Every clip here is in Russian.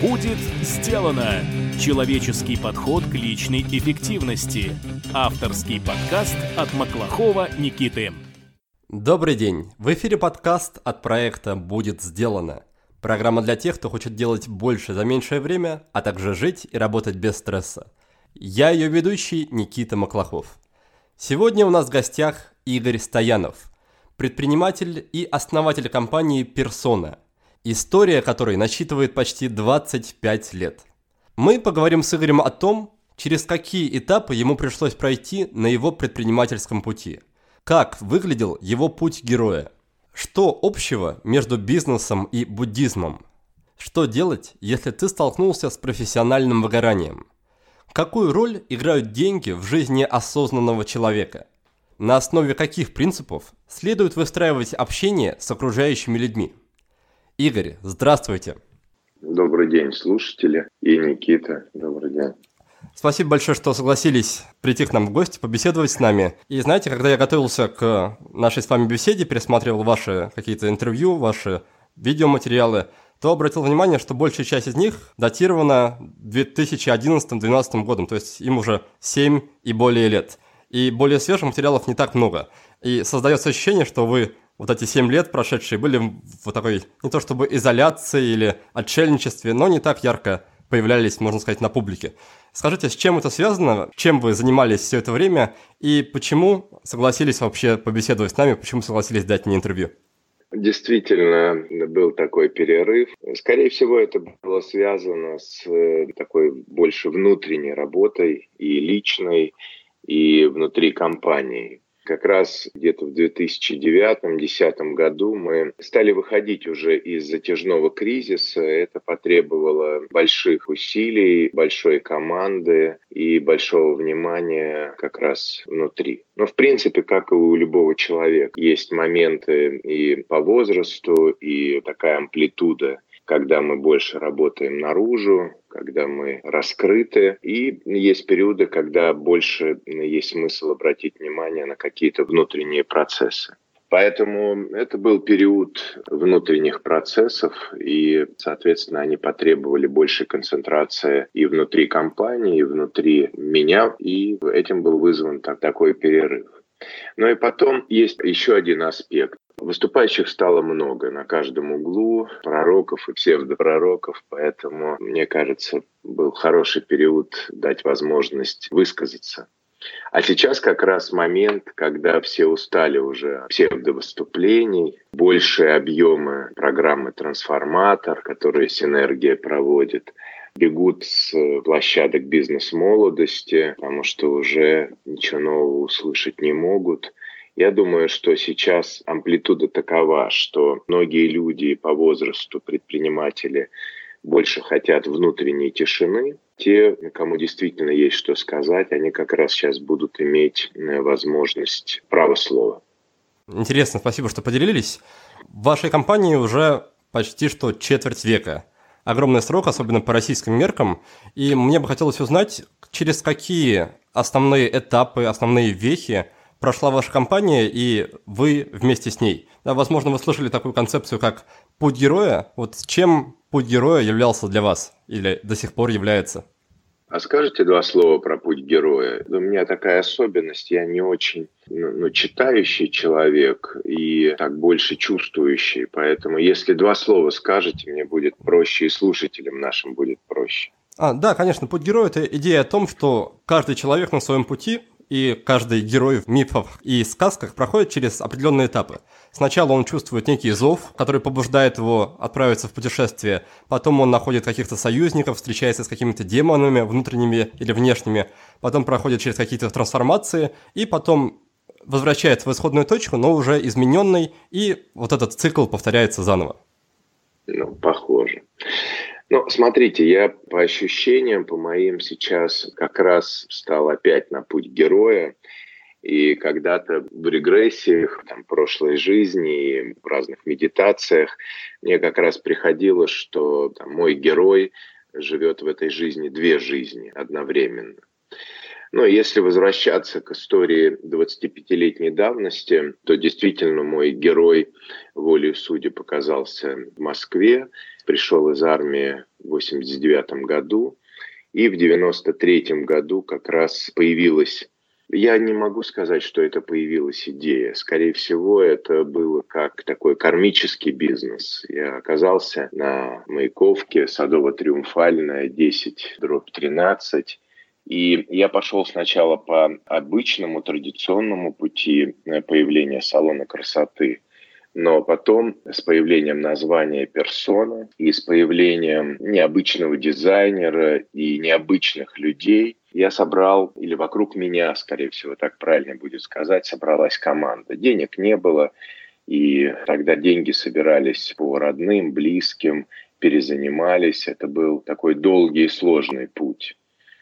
Будет сделано! Человеческий подход к личной эффективности. Авторский подкаст от Маклахова Никиты. Добрый день! В эфире подкаст от проекта «Будет сделано». Программа для тех, кто хочет делать больше за меньшее время, а также жить и работать без стресса. Я ее ведущий Никита Маклахов. Сегодня у нас в гостях Игорь Стоянов, предприниматель и основатель компании «Персона», история которой насчитывает почти 25 лет. Мы поговорим с Игорем о том, через какие этапы ему пришлось пройти на его предпринимательском пути, как выглядел его путь героя, что общего между бизнесом и буддизмом, что делать, если ты столкнулся с профессиональным выгоранием, какую роль играют деньги в жизни осознанного человека, на основе каких принципов следует выстраивать общение с окружающими людьми – Игорь, здравствуйте. Добрый день, слушатели. И Никита, добрый день. Спасибо большое, что согласились прийти к нам в гости, побеседовать с нами. И знаете, когда я готовился к нашей с вами беседе, пересматривал ваши какие-то интервью, ваши видеоматериалы, то обратил внимание, что большая часть из них датирована 2011-2012 годом, то есть им уже 7 и более лет. И более свежих материалов не так много. И создается ощущение, что вы вот эти семь лет прошедшие были в такой, не то чтобы изоляции или отшельничестве, но не так ярко появлялись, можно сказать, на публике. Скажите, с чем это связано, чем вы занимались все это время и почему согласились вообще побеседовать с нами, почему согласились дать мне интервью? Действительно, был такой перерыв. Скорее всего, это было связано с э, такой больше внутренней работой и личной, и внутри компании. Как раз где-то в 2009-2010 году мы стали выходить уже из затяжного кризиса. Это потребовало больших усилий, большой команды и большого внимания как раз внутри. Но в принципе, как и у любого человека, есть моменты и по возрасту, и такая амплитуда когда мы больше работаем наружу, когда мы раскрыты. И есть периоды, когда больше есть смысл обратить внимание на какие-то внутренние процессы. Поэтому это был период внутренних процессов, и, соответственно, они потребовали большей концентрации и внутри компании, и внутри меня, и этим был вызван так, такой перерыв. Но и потом есть еще один аспект. Выступающих стало много на каждом углу, пророков и псевдопророков, поэтому, мне кажется, был хороший период дать возможность высказаться. А сейчас как раз момент, когда все устали уже псевдовыступлений, большие объемы программы «Трансформатор», которые «Синергия» проводит, бегут с площадок бизнес-молодости, потому что уже ничего нового услышать не могут – я думаю, что сейчас амплитуда такова, что многие люди по возрасту, предприниматели, больше хотят внутренней тишины. Те, кому действительно есть что сказать, они как раз сейчас будут иметь э, возможность права слова. Интересно, спасибо, что поделились. В вашей компании уже почти что четверть века. Огромный срок, особенно по российским меркам. И мне бы хотелось узнать, через какие основные этапы, основные вехи прошла ваша компания, и вы вместе с ней. Да, возможно, вы слышали такую концепцию, как путь героя. Вот чем путь героя являлся для вас или до сих пор является? А скажите два слова про путь героя? У меня такая особенность, я не очень ну, ну, читающий человек и так больше чувствующий, поэтому если два слова скажете, мне будет проще и слушателям нашим будет проще. А, да, конечно, путь героя – это идея о том, что каждый человек на своем пути и каждый герой в мифах и сказках проходит через определенные этапы. Сначала он чувствует некий зов, который побуждает его отправиться в путешествие. Потом он находит каких-то союзников, встречается с какими-то демонами внутренними или внешними. Потом проходит через какие-то трансформации. И потом возвращается в исходную точку, но уже измененный. И вот этот цикл повторяется заново. Ну, похоже. Ну, смотрите, я по ощущениям, по моим сейчас как раз стал опять на путь героя. И когда-то в регрессиях, там, прошлой жизни и в разных медитациях мне как раз приходило, что там, мой герой живет в этой жизни две жизни одновременно. Но если возвращаться к истории 25-летней давности, то действительно мой герой волей судьи показался в Москве, пришел из армии в 89 году, и в 93 году как раз появилась я не могу сказать, что это появилась идея. Скорее всего, это было как такой кармический бизнес. Я оказался на Маяковке, Садово-Триумфальная, 10, дробь 13. И я пошел сначала по обычному традиционному пути э, появления салона красоты. Но потом с появлением названия персона и с появлением необычного дизайнера и необычных людей я собрал, или вокруг меня, скорее всего, так правильно будет сказать, собралась команда. Денег не было, и тогда деньги собирались по родным, близким, перезанимались. Это был такой долгий и сложный путь.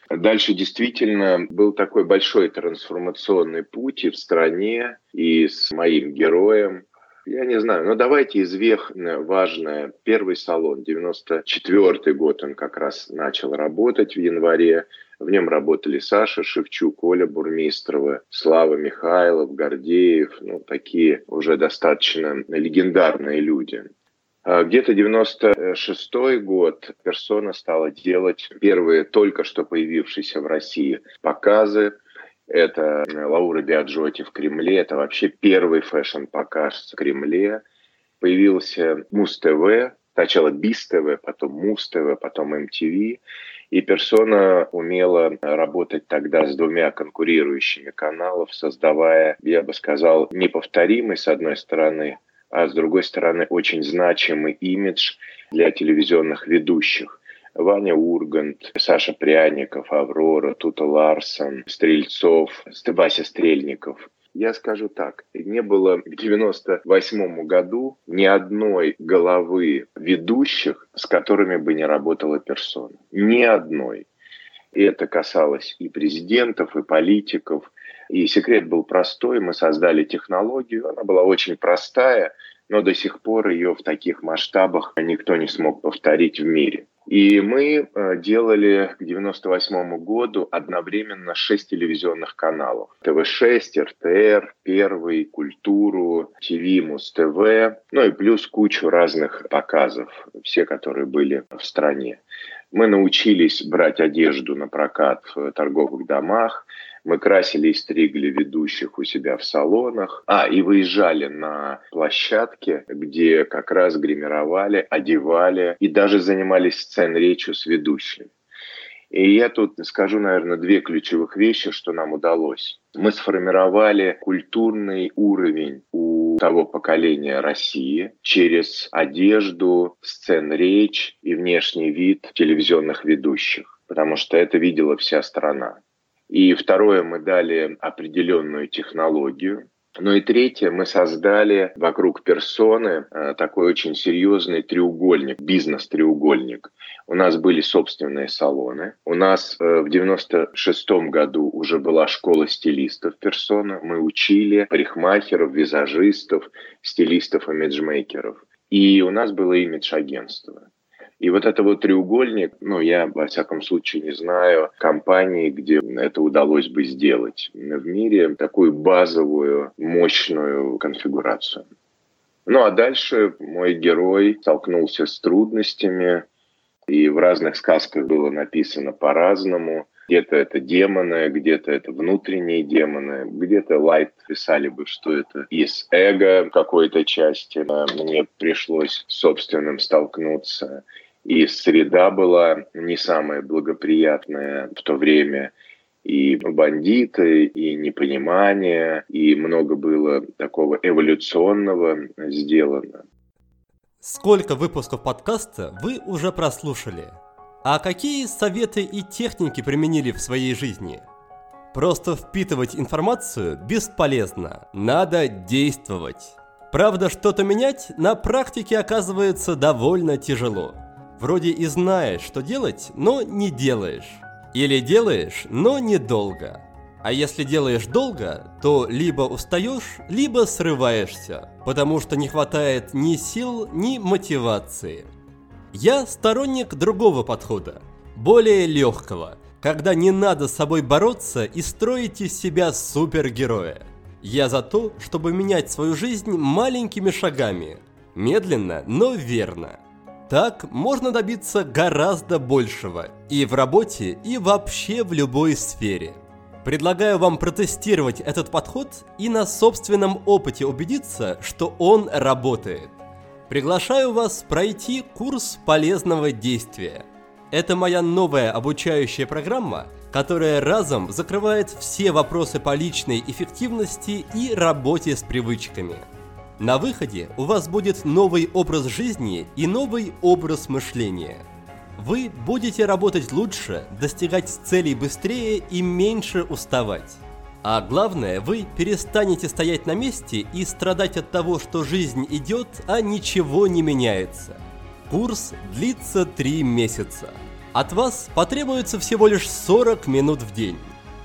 Дальше действительно был такой большой трансформационный путь и в стране, и с моим героем, я не знаю, но давайте из вех важное. Первый салон, 94 год, он как раз начал работать в январе. В нем работали Саша Шевчук, Оля Бурмистрова, Слава Михайлов, Гордеев, ну, такие уже достаточно легендарные люди. А где-то 96 год персона стала делать первые только что появившиеся в России показы это Лаура Биаджотти в Кремле. Это вообще первый fashion-показ в Кремле. Появился Муз-ТВ, сначала Биз-ТВ, потом Муз-ТВ, потом MTV. И персона умела работать тогда с двумя конкурирующими каналами, создавая, я бы сказал, неповторимый, с одной стороны, а с другой стороны, очень значимый имидж для телевизионных ведущих. Ваня Ургант, Саша Пряников, Аврора, Тута Ларсон, Стрельцов, Вася Стрельников. Я скажу так, не было к 98 году ни одной головы ведущих, с которыми бы не работала персона. Ни одной. И это касалось и президентов, и политиков. И секрет был простой. Мы создали технологию. Она была очень простая, но до сих пор ее в таких масштабах никто не смог повторить в мире. И мы э, делали к 98 году одновременно шесть телевизионных каналов. ТВ-6, РТР, Первый, Культуру, ТВ, Муз-ТВ, ну и плюс кучу разных показов, все, которые были в стране. Мы научились брать одежду на прокат в торговых домах, мы красили и стригли ведущих у себя в салонах. А, и выезжали на площадке, где как раз гримировали, одевали и даже занимались сцен-речью с ведущими. И я тут скажу, наверное, две ключевых вещи, что нам удалось. Мы сформировали культурный уровень у того поколения России через одежду, сцен-речь и внешний вид телевизионных ведущих, потому что это видела вся страна. И второе, мы дали определенную технологию. Ну и третье, мы создали вокруг персоны э, такой очень серьезный треугольник, бизнес-треугольник. У нас были собственные салоны. У нас э, в 96 году уже была школа стилистов персона. Мы учили парикмахеров, визажистов, стилистов, имиджмейкеров. И у нас было имидж-агентство. И вот это вот треугольник, ну, я, во всяком случае, не знаю компании, где это удалось бы сделать в мире, такую базовую, мощную конфигурацию. Ну, а дальше мой герой столкнулся с трудностями, и в разных сказках было написано по-разному. Где-то это демоны, где-то это внутренние демоны, где-то Лайт писали бы, что это из эго какой-то части. Мне пришлось собственным столкнуться. И среда была не самая благоприятная в то время. И бандиты, и непонимание, и много было такого эволюционного сделано. Сколько выпусков подкаста вы уже прослушали? А какие советы и техники применили в своей жизни? Просто впитывать информацию бесполезно, надо действовать. Правда, что-то менять на практике оказывается довольно тяжело. Вроде и знаешь, что делать, но не делаешь. Или делаешь, но недолго. А если делаешь долго, то либо устаешь, либо срываешься, потому что не хватает ни сил, ни мотивации. Я сторонник другого подхода, более легкого, когда не надо с собой бороться и строить из себя супергероя. Я за то, чтобы менять свою жизнь маленькими шагами, медленно, но верно. Так можно добиться гораздо большего и в работе, и вообще в любой сфере. Предлагаю вам протестировать этот подход и на собственном опыте убедиться, что он работает. Приглашаю вас пройти курс полезного действия. Это моя новая обучающая программа, которая разом закрывает все вопросы по личной эффективности и работе с привычками. На выходе у вас будет новый образ жизни и новый образ мышления. Вы будете работать лучше, достигать целей быстрее и меньше уставать. А главное, вы перестанете стоять на месте и страдать от того, что жизнь идет, а ничего не меняется. Курс длится 3 месяца. От вас потребуется всего лишь 40 минут в день.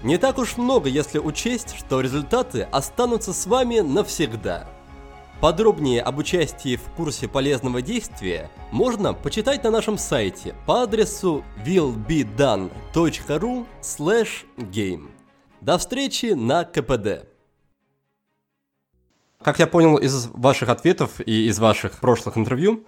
Не так уж много, если учесть, что результаты останутся с вами навсегда. Подробнее об участии в курсе полезного действия можно почитать на нашем сайте по адресу willbedone.ru game. До встречи на КПД. Как я понял из ваших ответов и из ваших прошлых интервью,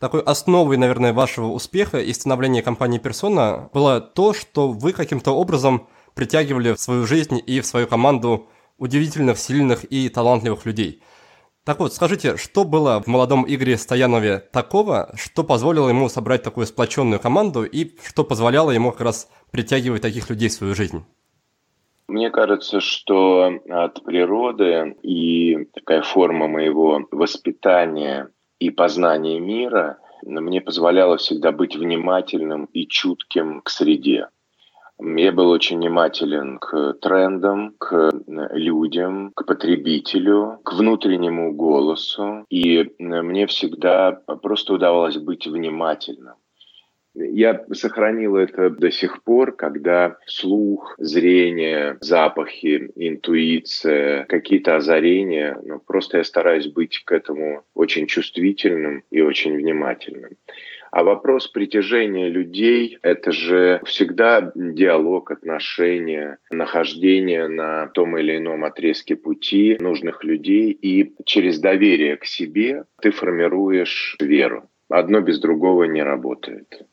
такой основой, наверное, вашего успеха и становления компании Persona было то, что вы каким-то образом притягивали в свою жизнь и в свою команду удивительных, сильных и талантливых людей. Так вот, скажите, что было в молодом Игоре Стоянове такого, что позволило ему собрать такую сплоченную команду и что позволяло ему как раз притягивать таких людей в свою жизнь? Мне кажется, что от природы и такая форма моего воспитания и познания мира мне позволяла всегда быть внимательным и чутким к среде. Я был очень внимателен к трендам, к людям, к потребителю, к внутреннему голосу. И мне всегда просто удавалось быть внимательным. Я сохранил это до сих пор, когда слух, зрение, запахи, интуиция, какие-то озарения, ну, просто я стараюсь быть к этому очень чувствительным и очень внимательным. А вопрос притяжения людей – это же всегда диалог, отношения, нахождение на том или ином отрезке пути нужных людей. И через доверие к себе ты формируешь веру. Одно без другого не работает.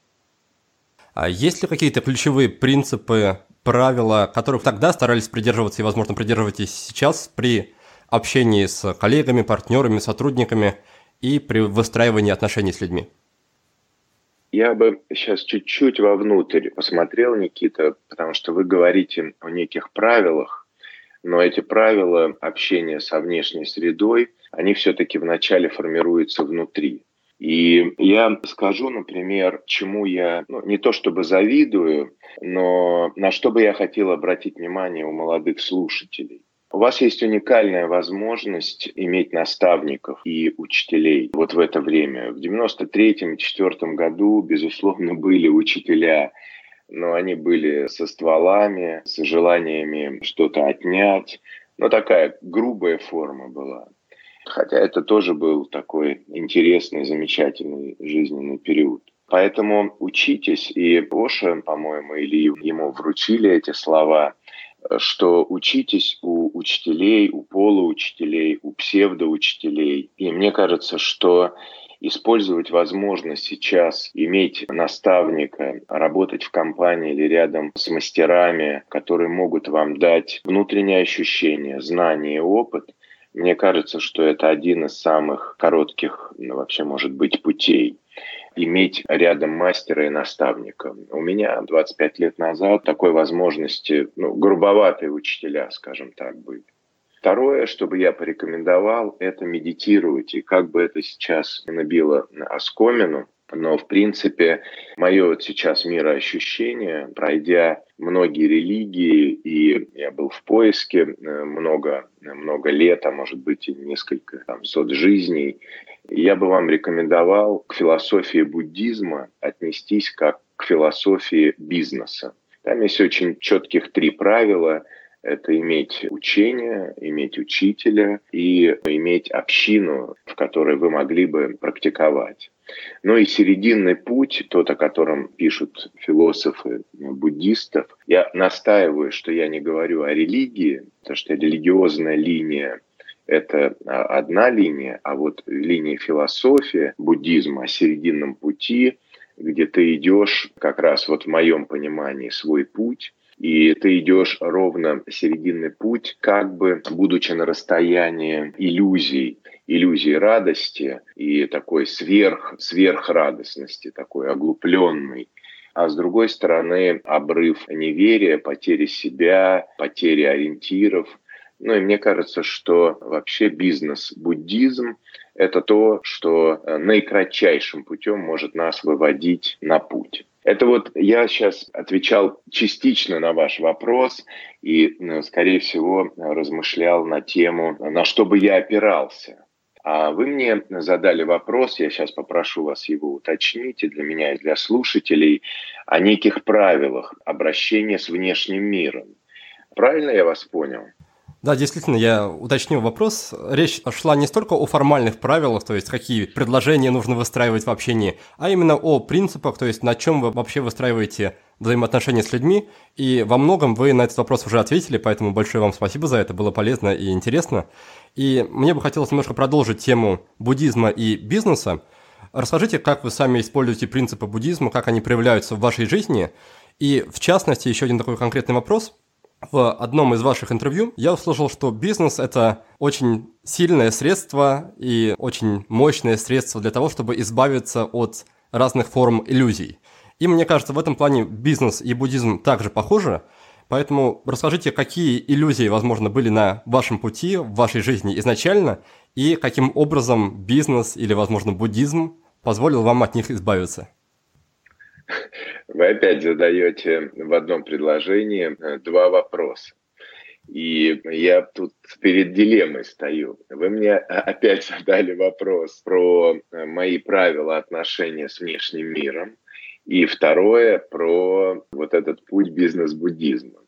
А есть ли какие-то ключевые принципы, правила, которых тогда старались придерживаться и, возможно, придерживаетесь сейчас при общении с коллегами, партнерами, сотрудниками и при выстраивании отношений с людьми? Я бы сейчас чуть-чуть вовнутрь посмотрел, Никита, потому что вы говорите о неких правилах, но эти правила общения со внешней средой, они все-таки вначале формируются внутри. И я скажу, например, чему я ну, не то чтобы завидую, но на что бы я хотел обратить внимание у молодых слушателей. У вас есть уникальная возможность иметь наставников и учителей вот в это время. В 93-94 году, безусловно, были учителя, но они были со стволами, с желаниями что-то отнять. Но такая грубая форма была. Хотя это тоже был такой интересный, замечательный жизненный период. Поэтому учитесь, и Оша, по-моему, или ему вручили эти слова, что учитесь у учителей, у полуучителей, у псевдоучителей. И мне кажется, что использовать возможность сейчас иметь наставника, работать в компании или рядом с мастерами, которые могут вам дать внутреннее ощущение, знание и опыт, мне кажется, что это один из самых коротких, ну, вообще, может быть, путей иметь рядом мастера и наставника. У меня 25 лет назад такой возможности, ну, грубоватые учителя, скажем так, были. Второе, что бы я порекомендовал, это медитировать. И как бы это сейчас набило оскомину, но, в принципе, мое вот сейчас мироощущение, пройдя многие религии, и я был в поиске э, много, много лет, а может быть и несколько там, сот жизней, я бы вам рекомендовал к философии буддизма отнестись как к философии бизнеса. Там есть очень четких три правила – это иметь учение, иметь учителя и иметь общину, в которой вы могли бы практиковать. Ну и серединный путь, тот, о котором пишут философы буддистов, я настаиваю, что я не говорю о религии, потому что религиозная линия это одна линия, а вот линия философии буддизма о серединном пути, где ты идешь как раз вот в моем понимании свой путь, и ты идешь ровно серединный путь, как бы будучи на расстоянии иллюзий, иллюзии радости и такой сверх, сверхрадостности, такой оглупленной, а с другой стороны обрыв неверия, потери себя, потери ориентиров. Ну и мне кажется, что вообще бизнес-буддизм – это то, что наикратчайшим путем может нас выводить на путь. Это вот я сейчас отвечал частично на ваш вопрос и, скорее всего, размышлял на тему, на что бы я опирался. А вы мне задали вопрос, я сейчас попрошу вас его уточнить и для меня, и для слушателей, о неких правилах обращения с внешним миром. Правильно я вас понял? Да, действительно, я уточнил вопрос. Речь шла не столько о формальных правилах, то есть какие предложения нужно выстраивать в общении, а именно о принципах, то есть на чем вы вообще выстраиваете взаимоотношения с людьми. И во многом вы на этот вопрос уже ответили, поэтому большое вам спасибо за это, было полезно и интересно. И мне бы хотелось немножко продолжить тему буддизма и бизнеса. Расскажите, как вы сами используете принципы буддизма, как они проявляются в вашей жизни. И в частности, еще один такой конкретный вопрос – в одном из ваших интервью я услышал, что бизнес – это очень сильное средство и очень мощное средство для того, чтобы избавиться от разных форм иллюзий. И мне кажется, в этом плане бизнес и буддизм также похожи. Поэтому расскажите, какие иллюзии, возможно, были на вашем пути, в вашей жизни изначально, и каким образом бизнес или, возможно, буддизм позволил вам от них избавиться. Вы опять задаете в одном предложении э, два вопроса. И я тут перед дилеммой стою. Вы мне опять задали вопрос про э, мои правила отношения с внешним миром. И второе про вот этот путь бизнес-буддизма.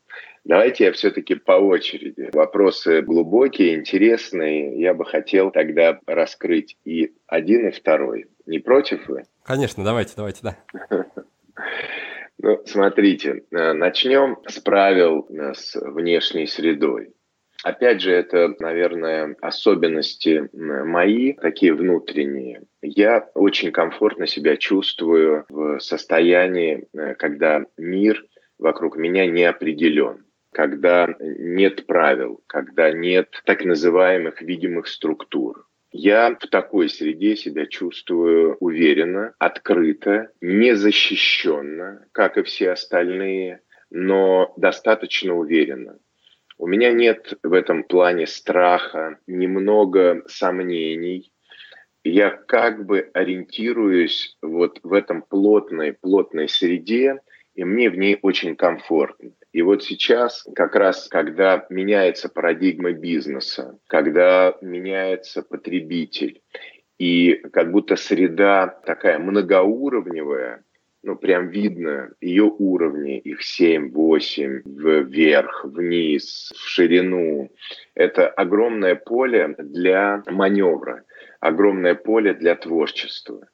Давайте я все-таки по очереди. Вопросы глубокие, интересные. Я бы хотел тогда раскрыть и один, и второй. Не против вы? Конечно, давайте, давайте, да. Ну, смотрите, э, начнем с правил э, с внешней средой. Опять же, это, наверное, особенности мои, такие внутренние. Я очень комфортно себя чувствую в состоянии, э, когда мир вокруг меня не определен, когда нет правил, когда нет так называемых видимых структур. Я в такой среде себя чувствую уверенно, открыто, незащищенно, как и все остальные, но достаточно уверенно. У меня нет в этом плане страха, немного сомнений. Я как бы ориентируюсь вот в этом плотной, плотной среде, и мне в ней очень комфортно. И вот сейчас, как раз, когда меняется парадигма бизнеса, когда меняется потребитель, и как будто среда такая многоуровневая, ну, прям видно ее уровни, их 7, 8, вверх, вниз, в ширину. Это огромное поле для маневра, огромное поле для творчества.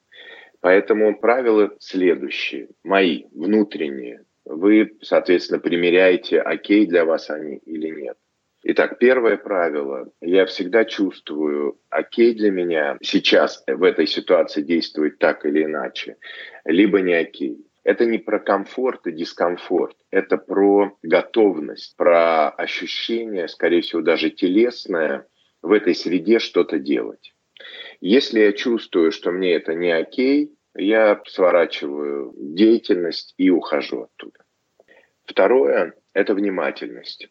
Поэтому правила следующие, мои, внутренние. Вы, соответственно, примеряете, окей для вас они или нет. Итак, первое правило. Я всегда чувствую, окей для меня сейчас в этой ситуации действовать так или иначе, либо не окей. Это не про комфорт и дискомфорт, это про готовность, про ощущение, скорее всего, даже телесное, в этой среде что-то делать. Если я чувствую, что мне это не окей, я сворачиваю деятельность и ухожу оттуда. Второе – это внимательность.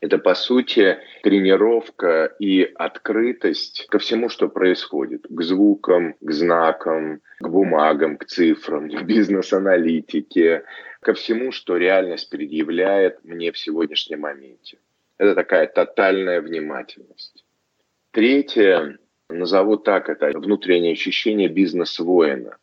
Это, по сути, тренировка и открытость ко всему, что происходит. К звукам, к знакам, к бумагам, к цифрам, к бизнес-аналитике, ко всему, что реальность предъявляет мне в сегодняшнем моменте. Это такая тотальная внимательность. Третье назову так, это внутреннее ощущение бизнес-воина.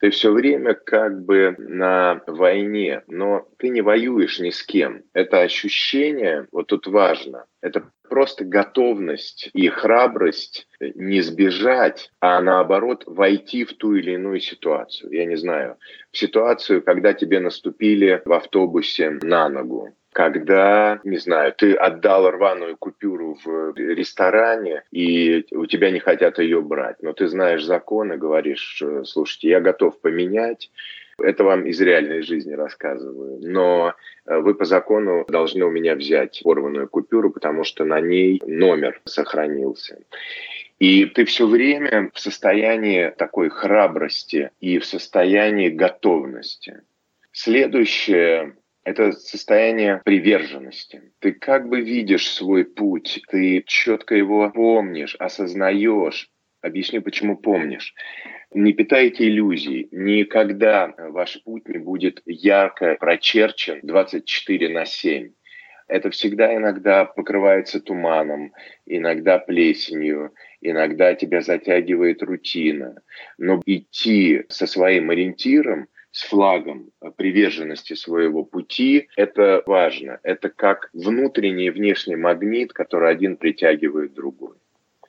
Ты все время как бы на войне, но ты не воюешь ни с кем. Это ощущение, вот тут важно, это просто готовность и храбрость не сбежать, а наоборот войти в ту или иную ситуацию. Я не знаю, в ситуацию, когда тебе наступили в автобусе на ногу, когда, не знаю, ты отдал рваную купюру в ресторане, и у тебя не хотят ее брать, но ты знаешь закон и говоришь, слушайте, я готов поменять, это вам из реальной жизни рассказываю. Но э, вы по закону должны у меня взять порванную купюру, потому что на ней номер сохранился. И ты все время в состоянии такой храбрости и в состоянии готовности. Следующее это состояние приверженности. Ты как бы видишь свой путь, ты четко его помнишь, осознаешь. Объясню, почему помнишь. Не питайте иллюзий. Никогда ваш путь не будет ярко прочерчен 24 на 7. Это всегда иногда покрывается туманом, иногда плесенью, иногда тебя затягивает рутина. Но идти со своим ориентиром, с флагом приверженности своего пути, это важно. Это как внутренний и внешний магнит, который один притягивает другой.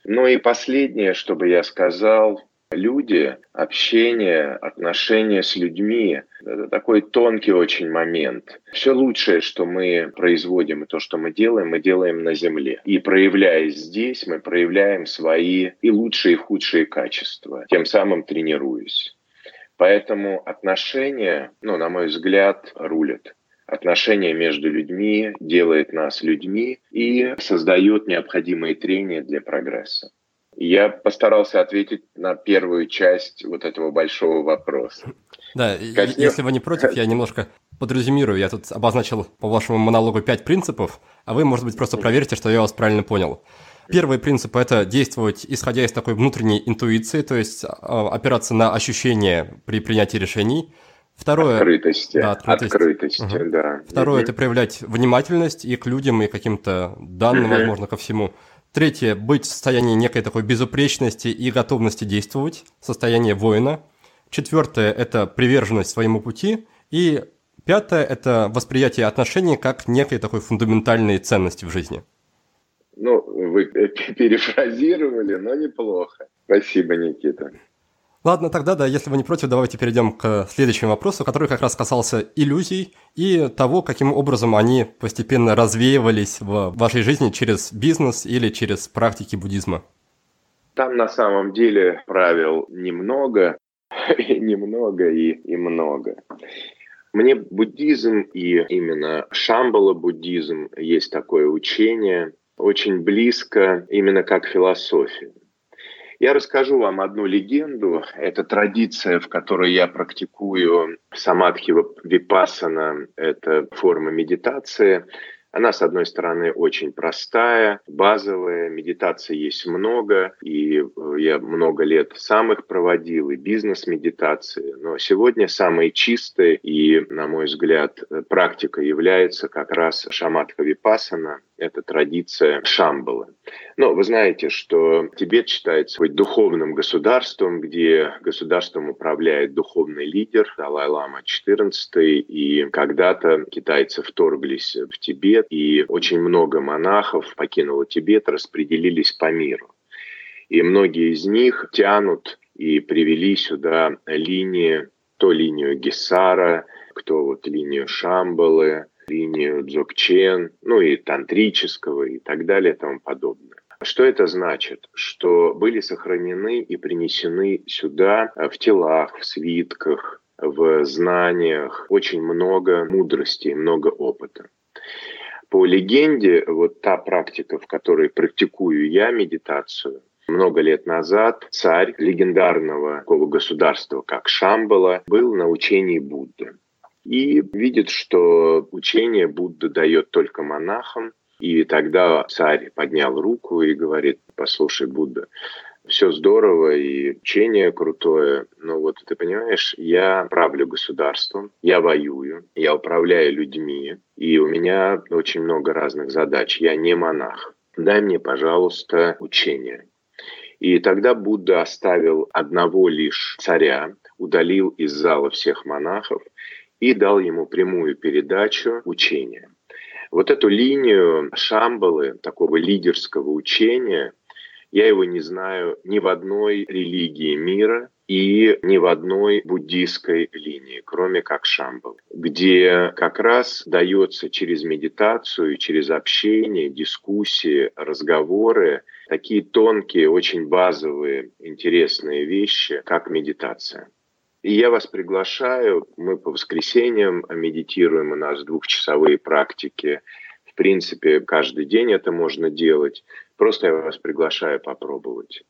Ну и последнее, что бы я сказал, люди, общение, отношения с людьми – это такой тонкий очень момент. Все лучшее, что мы производим и то, что мы делаем, мы делаем на Земле. И проявляясь здесь, мы проявляем свои и лучшие, и худшие качества, тем самым тренируясь. Поэтому отношения, ну, на мой взгляд, рулят. Отношения между людьми делает нас людьми и создает необходимые трения для прогресса. Я постарался ответить на первую часть вот этого большого вопроса. Да, Коснем... если вы не против, я немножко подрезюмирую. Я тут обозначил по вашему монологу пять принципов, а вы, может быть, просто проверьте, что я вас правильно понял. Первый принцип – это действовать, исходя из такой внутренней интуиции, то есть а, опираться на ощущения при принятии решений. Второе, открытости, да, открытость. открытости, угу. да. Второе угу. это проявлять внимательность и к людям, и к каким-то данным, угу. возможно, ко всему. Третье – быть в состоянии некой такой безупречности и готовности действовать, состояние воина. Четвертое – это приверженность своему пути. И пятое – это восприятие отношений как некой такой фундаментальной ценности в жизни. Ну, вы перефразировали, но неплохо. Спасибо, Никита. Ладно, тогда, да, если вы не против, давайте перейдем к следующему вопросу, который как раз касался иллюзий и того, каким образом они постепенно развеивались в вашей жизни через бизнес или через практики буддизма. Там на самом деле правил немного, и немного и, и много. Мне буддизм и именно шамбала буддизм есть такое учение, очень близко именно как философия. Я расскажу вам одну легенду. Это традиция, в которой я практикую самадхи випассана. Это форма медитации. Она, с одной стороны, очень простая, базовая, медитации есть много, и э, я много лет сам их проводил, и бизнес-медитации. Но сегодня самой чистой и, на мой взгляд, практика является как раз шаматха випасана, это традиция Шамбалы. Но вы знаете, что Тибет считается быть духовным государством, где государством управляет духовный лидер Далай-Лама XIV, и когда-то китайцы вторглись в Тибет, и очень много монахов покинуло Тибет, распределились по миру. И многие из них тянут и привели сюда линии, то линию Гессара, кто вот линию Шамбалы, линию Дзогчен, ну и тантрического и так далее и тому подобное. Что это значит? Что были сохранены и принесены сюда в телах, в свитках, в знаниях очень много мудрости, много опыта. По легенде, вот та практика, в которой практикую я медитацию, много лет назад царь легендарного такого государства, как Шамбала, был на учении Будды и видит, что учение Будда дает только монахам. И тогда царь поднял руку и говорит, послушай, Будда, все здорово и учение крутое, но вот ты понимаешь, я правлю государством, я воюю, я управляю людьми, и у меня очень много разных задач. Я не монах. Дай мне, пожалуйста, учение. И тогда Будда оставил одного лишь царя, удалил из зала всех монахов и дал ему прямую передачу учения. Вот эту линию Шамбалы, такого лидерского учения, я его не знаю ни в одной религии мира, и ни в одной буддийской линии, кроме как Шамбал, где как раз дается через медитацию, через общение, дискуссии, разговоры такие тонкие, очень базовые, интересные вещи, как медитация. И я вас приглашаю, мы по воскресеньям медитируем, у нас двухчасовые практики. В принципе, каждый день это можно делать. Просто я вас приглашаю попробовать.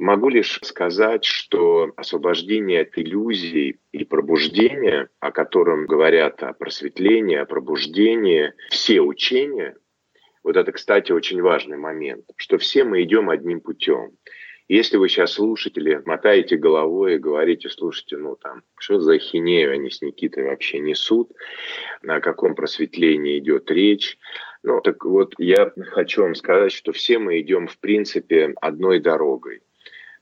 Могу лишь сказать, что освобождение от иллюзий и пробуждение, о котором говорят о просветлении, о пробуждении, все учения, вот это, кстати, очень важный момент, что все мы идем одним путем. Если вы сейчас слушатели мотаете головой и говорите, слушайте, ну там, что за хинею они с Никитой вообще несут, на каком просветлении идет речь, ну так вот я хочу вам сказать, что все мы идем в принципе одной дорогой.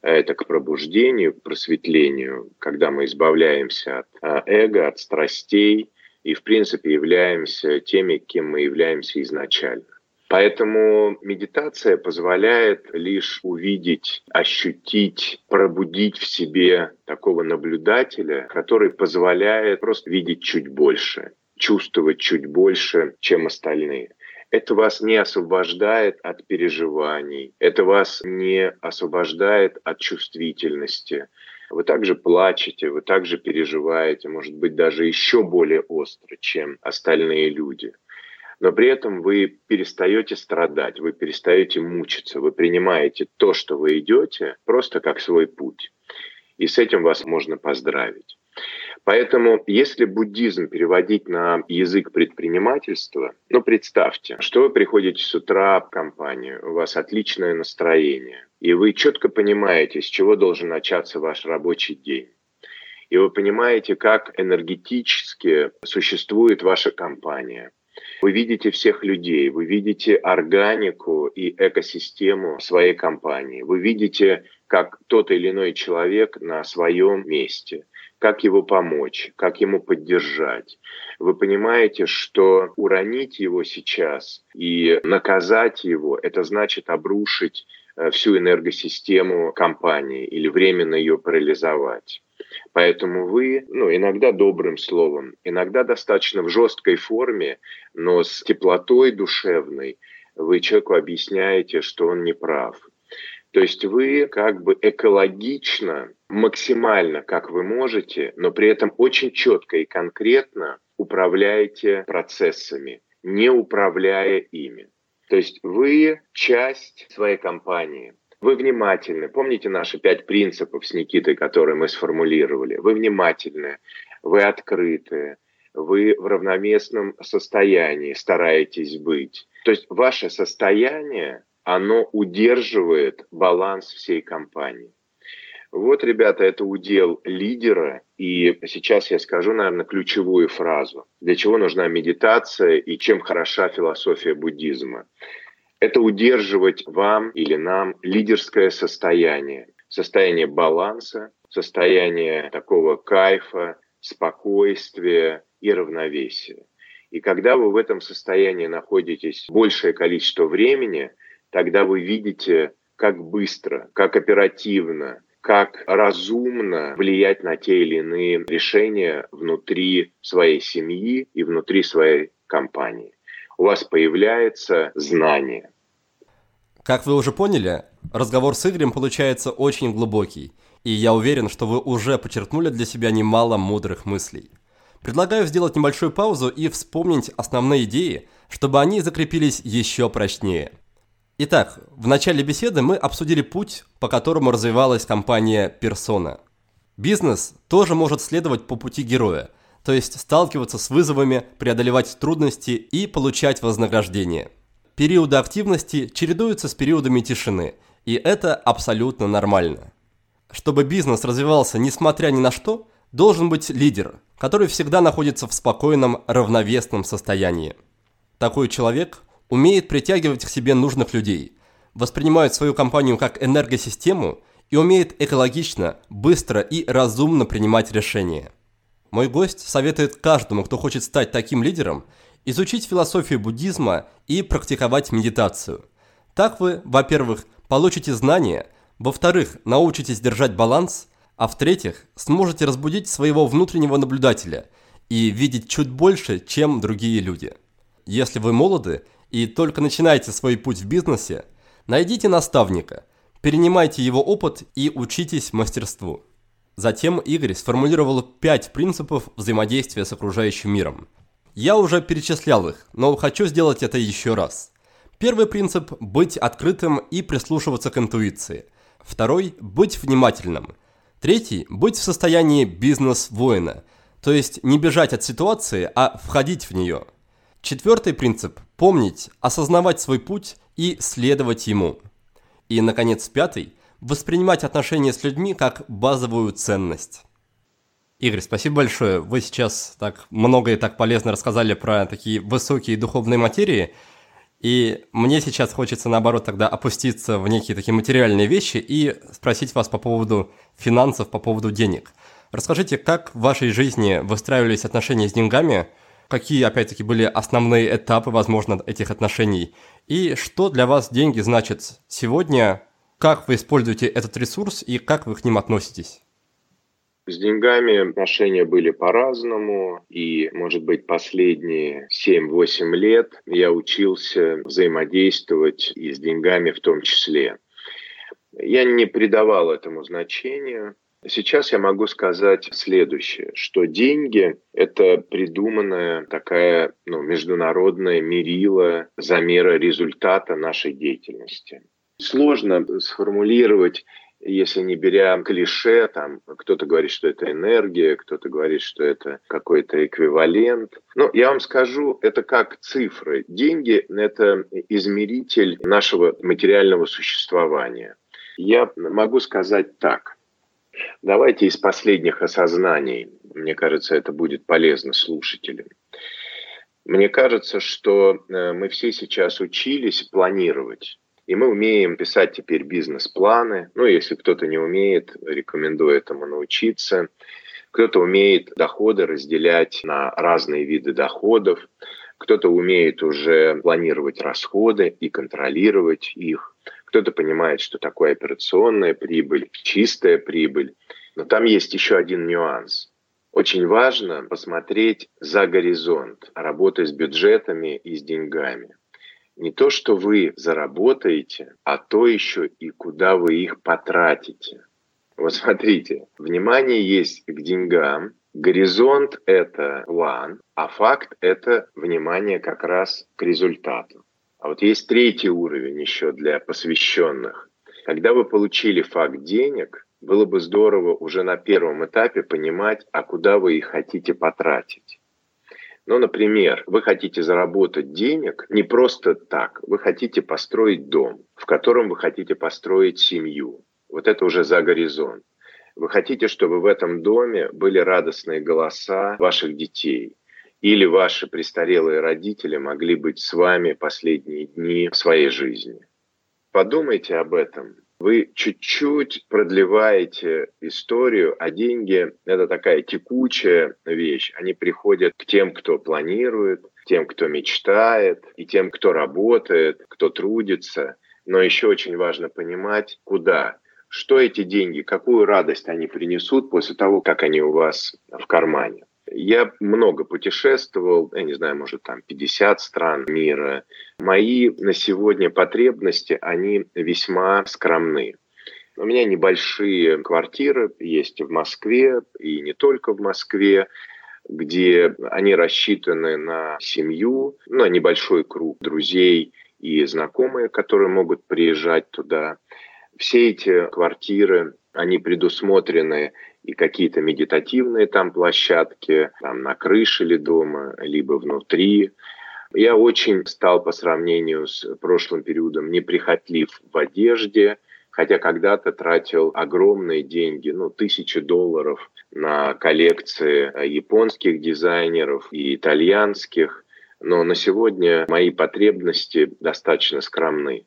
Это к пробуждению, к просветлению, когда мы избавляемся от а, эго, от страстей и, в принципе, являемся теми, кем мы являемся изначально. Поэтому медитация позволяет лишь увидеть, ощутить, пробудить в себе такого наблюдателя, который позволяет просто видеть чуть больше, чувствовать чуть больше, чем остальные. Это вас не освобождает от переживаний, это вас не освобождает от чувствительности. Вы также плачете, вы также переживаете, может быть, даже еще более остро, чем остальные люди – но при этом вы перестаете страдать, вы перестаете мучиться, вы принимаете то, что вы идете, просто как свой путь. И с этим вас можно поздравить. Поэтому, если буддизм переводить на язык предпринимательства, ну, представьте, что вы приходите с утра в компанию, у вас отличное настроение, и вы четко понимаете, с чего должен начаться ваш рабочий день. И вы понимаете, как энергетически существует ваша компания, вы видите всех людей, вы видите органику и экосистему своей компании. Вы видите, как тот или иной человек на своем месте, как его помочь, как ему поддержать. Вы понимаете, что уронить его сейчас и наказать его, это значит обрушить э, всю энергосистему компании или временно ее парализовать. Поэтому вы, ну, иногда добрым словом, иногда достаточно в жесткой форме, но с теплотой душевной вы человеку объясняете, что он не прав. То есть вы как бы экологично, максимально, как вы можете, но при этом очень четко и конкретно управляете процессами, не управляя ими. То есть вы часть своей компании – вы внимательны. Помните наши пять принципов с Никитой, которые мы сформулировали? Вы внимательны, вы открыты, вы в равноместном состоянии стараетесь быть. То есть ваше состояние, оно удерживает баланс всей компании. Вот, ребята, это удел лидера. И сейчас я скажу, наверное, ключевую фразу. Для чего нужна медитация и чем хороша философия буддизма это удерживать вам или нам лидерское состояние, состояние баланса, состояние такого кайфа, спокойствия и равновесия. И когда вы в этом состоянии находитесь большее количество времени, тогда вы видите, как быстро, как оперативно, как разумно влиять на те или иные решения внутри своей семьи и внутри своей компании у вас появляется знание. Как вы уже поняли, разговор с Игорем получается очень глубокий, и я уверен, что вы уже подчеркнули для себя немало мудрых мыслей. Предлагаю сделать небольшую паузу и вспомнить основные идеи, чтобы они закрепились еще прочнее. Итак, в начале беседы мы обсудили путь, по которому развивалась компания «Персона». Бизнес тоже может следовать по пути героя, то есть сталкиваться с вызовами, преодолевать трудности и получать вознаграждение. Периоды активности чередуются с периодами тишины, и это абсолютно нормально. Чтобы бизнес развивался несмотря ни на что, должен быть лидер, который всегда находится в спокойном, равновесном состоянии. Такой человек умеет притягивать к себе нужных людей, воспринимает свою компанию как энергосистему и умеет экологично, быстро и разумно принимать решения. Мой гость советует каждому, кто хочет стать таким лидером, изучить философию буддизма и практиковать медитацию. Так вы, во-первых, получите знания, во-вторых, научитесь держать баланс, А в-третьих, сможете разбудить своего внутреннего наблюдателя и видеть чуть больше, чем другие люди. Если вы молоды и только начинаете свой путь в бизнесе, найдите наставника, перенимайте его опыт и учитесь мастерству. Затем Игорь сформулировал пять принципов взаимодействия с окружающим миром. Я уже перечислял их, но хочу сделать это еще раз. Первый принцип – быть открытым и прислушиваться к интуиции. Второй – быть внимательным. Третий – быть в состоянии бизнес-воина, то есть не бежать от ситуации, а входить в нее. Четвертый принцип – помнить, осознавать свой путь и следовать ему. И, наконец, пятый – воспринимать отношения с людьми как базовую ценность. Игорь, спасибо большое. Вы сейчас так много и так полезно рассказали про такие высокие духовные материи. И мне сейчас хочется, наоборот, тогда опуститься в некие такие материальные вещи и спросить вас по поводу финансов, по поводу денег. Расскажите, как в вашей жизни выстраивались отношения с деньгами – какие, опять-таки, были основные этапы, возможно, этих отношений, и что для вас деньги значат сегодня, как вы используете этот ресурс и как вы к ним относитесь? С деньгами отношения были по-разному, и, может быть, последние 7-8 лет я учился взаимодействовать и с деньгами в том числе. Я не придавал этому значения, Сейчас я могу сказать следующее, что деньги – это придуманная такая ну, международная мерила замера результата нашей деятельности. Сложно сформулировать если не беря клише, там кто-то говорит, что это энергия, кто-то говорит, что это какой-то эквивалент. Но я вам скажу, это как цифры. Деньги – это измеритель нашего материального существования. Я могу сказать так. Давайте из последних осознаний. Мне кажется, это будет полезно слушателям. Мне кажется, что э, мы все сейчас учились планировать. И мы умеем писать теперь бизнес-планы. Ну, если кто-то не умеет, рекомендую этому научиться. Кто-то умеет доходы разделять на разные виды доходов. Кто-то умеет уже планировать расходы и контролировать их. Кто-то понимает, что такое операционная прибыль, чистая прибыль. Но там есть еще один нюанс. Очень важно посмотреть за горизонт работы с бюджетами и с деньгами. Не то, что вы заработаете, а то еще и куда вы их потратите. Вот смотрите, внимание есть к деньгам, горизонт – это план, а факт – это внимание как раз к результату. А вот есть третий уровень еще для посвященных. Когда вы получили факт денег, было бы здорово уже на первом этапе понимать, а куда вы их хотите потратить. Ну, например, вы хотите заработать денег не просто так. Вы хотите построить дом, в котором вы хотите построить семью. Вот это уже за горизонт. Вы хотите, чтобы в этом доме были радостные голоса ваших детей или ваши престарелые родители могли быть с вами последние дни своей жизни. Подумайте об этом. Вы чуть-чуть продлеваете историю, а деньги – это такая текучая вещь. Они приходят к тем, кто планирует, тем, кто мечтает, и тем, кто работает, кто трудится. Но еще очень важно понимать, куда что эти деньги, какую радость они принесут после того, как они у вас в кармане. Я много путешествовал, я не знаю, может там 50 стран мира. Мои на сегодня потребности, они весьма скромны. У меня небольшие квартиры есть в Москве и не только в Москве, где они рассчитаны на семью, на небольшой круг друзей и знакомые, которые могут приезжать туда. Все эти квартиры, они предусмотрены и какие-то медитативные там площадки, там на крыше ли дома, либо внутри. Я очень стал по сравнению с прошлым периодом неприхотлив в одежде, хотя когда-то тратил огромные деньги, ну, тысячи долларов на коллекции японских дизайнеров и итальянских, но на сегодня мои потребности достаточно скромны.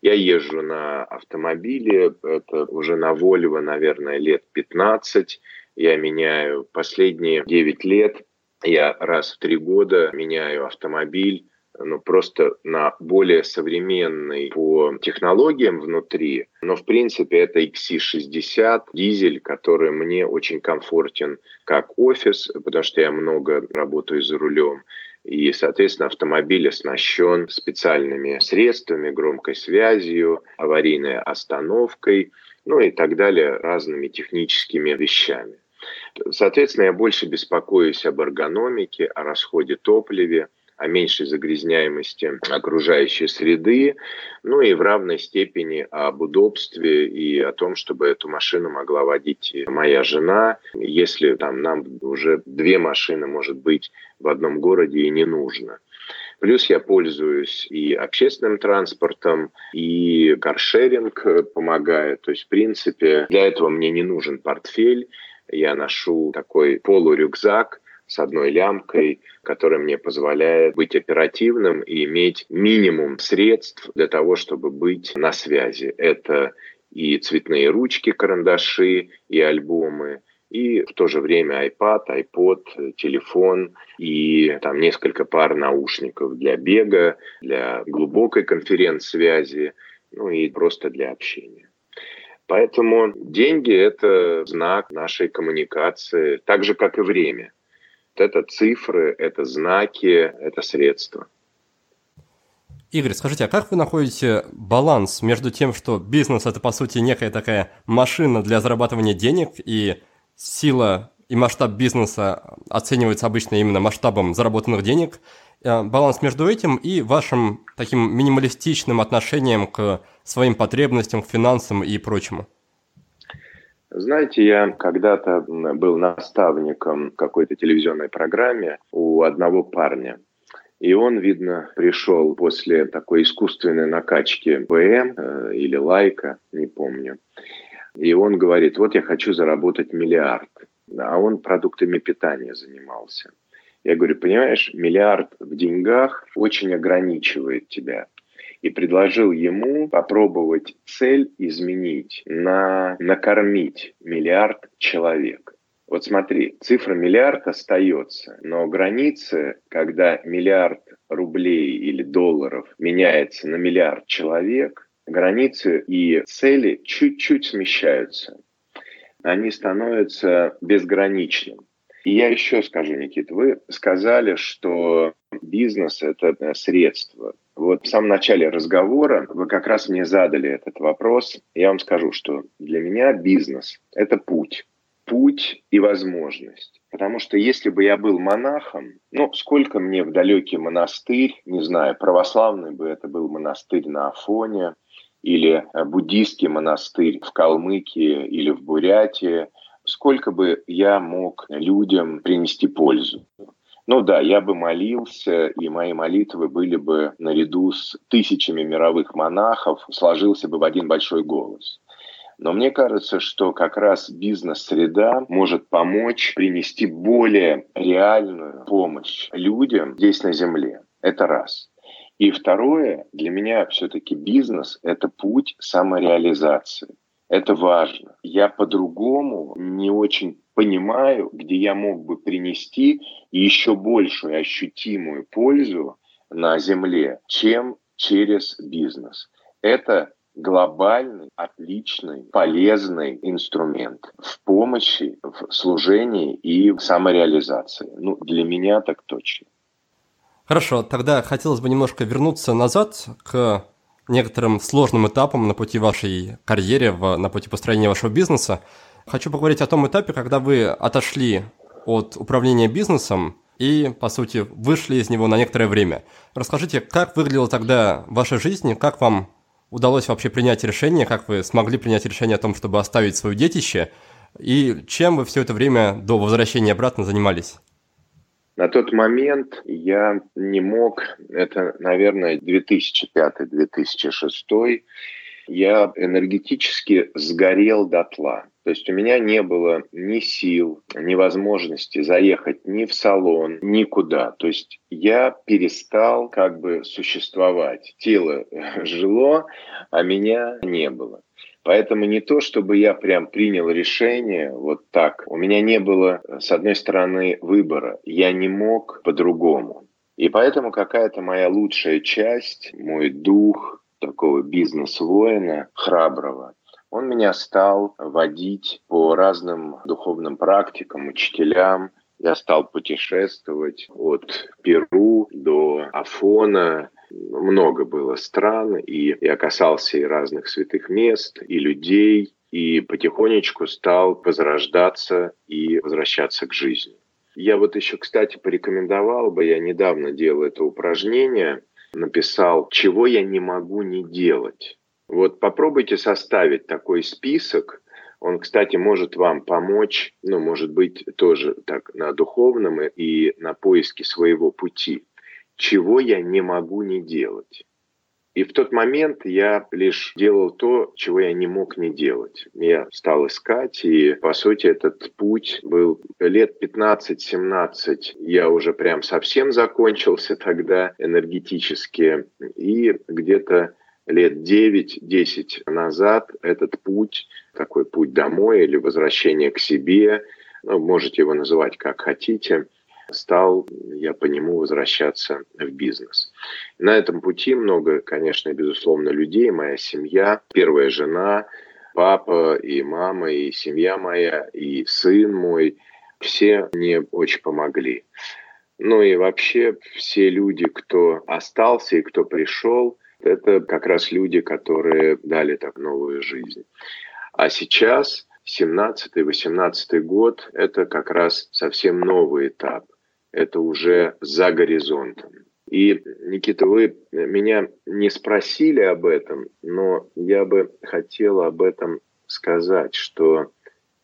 Я езжу на автомобиле, это уже на Volvo, наверное, лет 15. Я меняю последние 9 лет, я раз в три года меняю автомобиль ну, просто на более современный по технологиям внутри. Но, в принципе, это XC60 дизель, который мне очень комфортен как офис, потому что я много работаю за рулем. И, соответственно, автомобиль оснащен специальными средствами, громкой связью, аварийной остановкой, ну и так далее, разными техническими вещами. Соответственно, я больше беспокоюсь об эргономике, о расходе топлива, о меньшей загрязняемости окружающей среды, ну и в равной степени об удобстве и о том, чтобы эту машину могла водить моя жена, если там нам уже две машины, может быть, в одном городе и не нужно. Плюс я пользуюсь и общественным транспортом, и каршеринг помогает. То есть, в принципе, для этого мне не нужен портфель. Я ношу такой полурюкзак, с одной лямкой, которая мне позволяет быть оперативным и иметь минимум средств для того, чтобы быть на связи. Это и цветные ручки, карандаши, и альбомы, и в то же время iPad, iPod, телефон и там несколько пар наушников для бега, для глубокой конференц-связи, ну и просто для общения. Поэтому деньги – это знак нашей коммуникации, так же, как и время – это цифры, это знаки, это средства. Игорь, скажите, а как вы находите баланс между тем, что бизнес это по сути некая такая машина для зарабатывания денег, и сила и масштаб бизнеса оценивается обычно именно масштабом заработанных денег, э, баланс между этим и вашим таким минималистичным отношением к своим потребностям, к финансам и прочему? Знаете, я когда-то был наставником какой-то телевизионной программе у одного парня. И он, видно, пришел после такой искусственной накачки БМ э, или лайка, не помню. И он говорит, вот я хочу заработать миллиард. А он продуктами питания занимался. Я говорю, понимаешь, миллиард в деньгах очень ограничивает тебя и предложил ему попробовать цель изменить на накормить миллиард человек. Вот смотри, цифра миллиард остается, но границы, когда миллиард рублей или долларов меняется на миллиард человек, границы и цели чуть-чуть смещаются. Они становятся безграничным. И я еще скажу, Никит, вы сказали, что бизнес – это средство. Вот в самом начале разговора вы как раз мне задали этот вопрос. Я вам скажу, что для меня бизнес – это путь. Путь и возможность. Потому что если бы я был монахом, ну, сколько мне в далекий монастырь, не знаю, православный бы это был монастырь на Афоне, или буддийский монастырь в Калмыкии или в Бурятии, сколько бы я мог людям принести пользу. Ну да, я бы молился, и мои молитвы были бы наряду с тысячами мировых монахов, сложился бы в один большой голос. Но мне кажется, что как раз бизнес-среда может помочь принести более реальную помощь людям здесь на Земле. Это раз. И второе, для меня все-таки бизнес – это путь самореализации. Это важно. Я по-другому не очень понимаю, где я мог бы принести еще большую ощутимую пользу на Земле, чем через бизнес. Это глобальный, отличный, полезный инструмент в помощи, в служении и в самореализации. Ну, для меня так точно. Хорошо, тогда хотелось бы немножко вернуться назад к некоторым сложным этапом на пути вашей карьеры, в, на пути построения вашего бизнеса. Хочу поговорить о том этапе, когда вы отошли от управления бизнесом и, по сути, вышли из него на некоторое время. Расскажите, как выглядела тогда ваша жизнь, как вам удалось вообще принять решение, как вы смогли принять решение о том, чтобы оставить свое детище, и чем вы все это время до возвращения обратно занимались? На тот момент я не мог, это, наверное, 2005-2006, я энергетически сгорел дотла. То есть у меня не было ни сил, ни возможности заехать ни в салон, никуда. То есть я перестал как бы существовать. Тело жило, а меня не было. Поэтому не то, чтобы я прям принял решение вот так. У меня не было, с одной стороны, выбора. Я не мог по-другому. И поэтому какая-то моя лучшая часть, мой дух такого бизнес-воина, храброго, он меня стал водить по разным духовным практикам, учителям. Я стал путешествовать от Перу до Афона. Много было стран, и я касался и разных святых мест, и людей, и потихонечку стал возрождаться и возвращаться к жизни. Я вот еще, кстати, порекомендовал бы, я недавно делал это упражнение, написал, чего я не могу не делать. Вот попробуйте составить такой список. Он, кстати, может вам помочь, ну, может быть, тоже так на духовном и на поиске своего пути. Чего я не могу не делать? И в тот момент я лишь делал то, чего я не мог не делать. Я стал искать, и, по сути, этот путь был лет 15-17. Я уже прям совсем закончился тогда энергетически. И где-то лет 9-10 назад этот путь, такой путь домой или возвращение к себе, ну, можете его называть как хотите – стал я по нему возвращаться в бизнес. На этом пути много, конечно, безусловно, людей, моя семья, первая жена, папа и мама, и семья моя, и сын мой, все мне очень помогли. Ну и вообще все люди, кто остался и кто пришел, это как раз люди, которые дали так новую жизнь. А сейчас 17-18 год – это как раз совсем новый этап это уже за горизонтом. И, Никита, вы меня не спросили об этом, но я бы хотел об этом сказать, что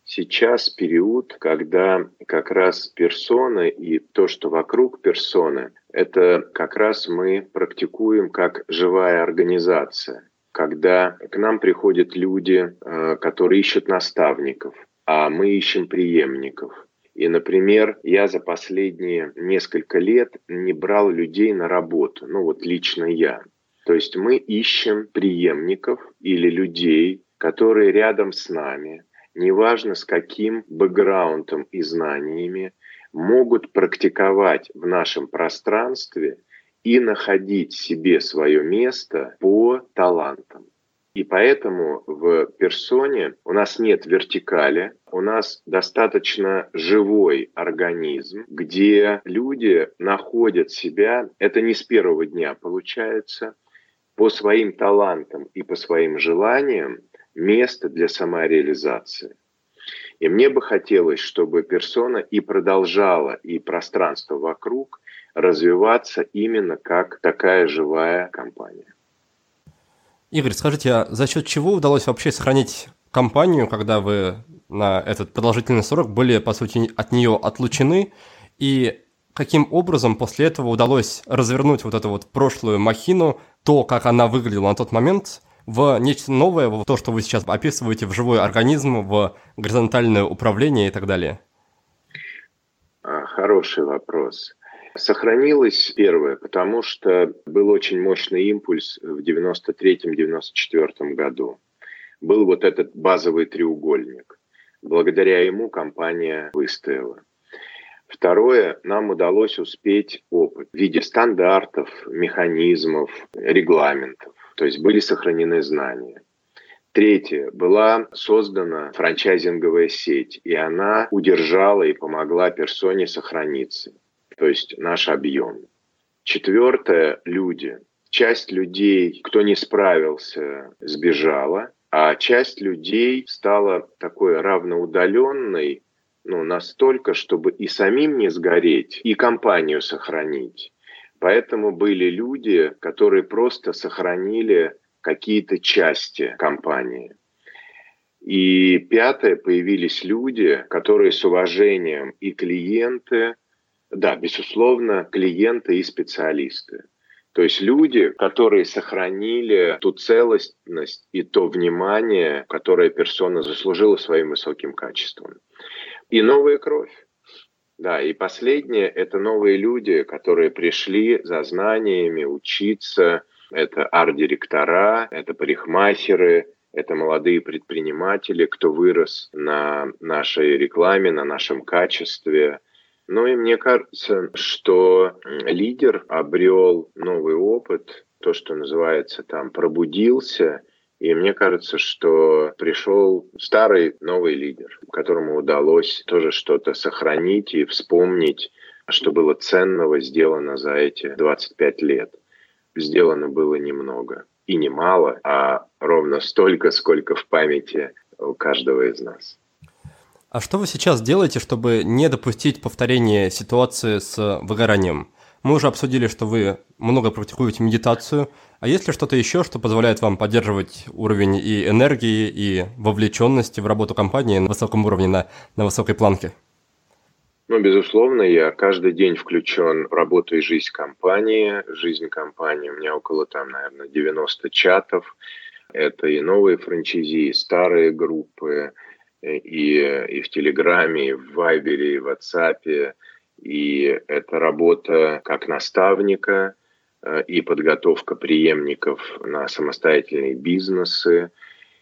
сейчас период, когда как раз персоны и то, что вокруг персоны, это как раз мы практикуем как живая организация. Когда к нам приходят люди, э, которые ищут наставников, а мы ищем преемников – и, например, я за последние несколько лет не брал людей на работу, ну вот лично я. То есть мы ищем преемников или людей, которые рядом с нами, неважно с каким бэкграундом и знаниями, могут практиковать в нашем пространстве и находить себе свое место по талантам. И поэтому в персоне у нас нет вертикали, у нас достаточно живой организм, где люди находят себя, это не с первого дня получается, по своим талантам и по своим желаниям место для самореализации. И мне бы хотелось, чтобы персона и продолжала, и пространство вокруг развиваться именно как такая живая компания. Игорь, скажите, а за счет чего удалось вообще сохранить компанию, когда вы на этот продолжительный срок были, по сути, от нее отлучены? И каким образом после этого удалось развернуть вот эту вот прошлую махину, то, как она выглядела на тот момент, в нечто новое, в то, что вы сейчас описываете, в живой организм, в горизонтальное управление и так далее? А, хороший вопрос. Сохранилось первое, потому что был очень мощный импульс в 93-94 году. Был вот этот базовый треугольник. Благодаря ему компания выстояла. Второе, нам удалось успеть опыт в виде стандартов, механизмов, регламентов. То есть были сохранены знания. Третье, была создана франчайзинговая сеть, и она удержала и помогла персоне сохраниться то есть наш объем. Четвертое – люди. Часть людей, кто не справился, сбежала, а часть людей стала такой равноудаленной, ну, настолько, чтобы и самим не сгореть, и компанию сохранить. Поэтому были люди, которые просто сохранили какие-то части компании. И пятое, появились люди, которые с уважением и клиенты, да, безусловно, клиенты и специалисты. То есть люди, которые сохранили ту целостность и то внимание, которое персона заслужила своим высоким качеством. И новая кровь. Да, и последнее – это новые люди, которые пришли за знаниями учиться. Это арт-директора, это парикмахеры, это молодые предприниматели, кто вырос на нашей рекламе, на нашем качестве – Ну и мне кажется, что лидер обрел новый опыт, то, что называется там пробудился, и мне кажется, что пришел старый новый лидер, которому удалось тоже что-то сохранить и вспомнить, что было ценного сделано за эти 25 лет. Сделано было немного и немало, а ровно столько, сколько в памяти у каждого из нас. А что вы сейчас делаете, чтобы не допустить повторения ситуации с выгоранием? Мы уже обсудили, что вы много практикуете медитацию. А есть ли что-то еще, что позволяет вам поддерживать уровень и энергии, и вовлеченности в работу компании на высоком уровне, на, на высокой планке? Ну, безусловно, я каждый день включен в работу и жизнь компании. Жизнь компании у меня около, там, наверное, 90 чатов. Это и новые франчайзи, и старые группы, и, и в Телеграме, и в Вайбере, и в WhatsApp. И это работа как наставника, э, и подготовка преемников на самостоятельные бизнесы,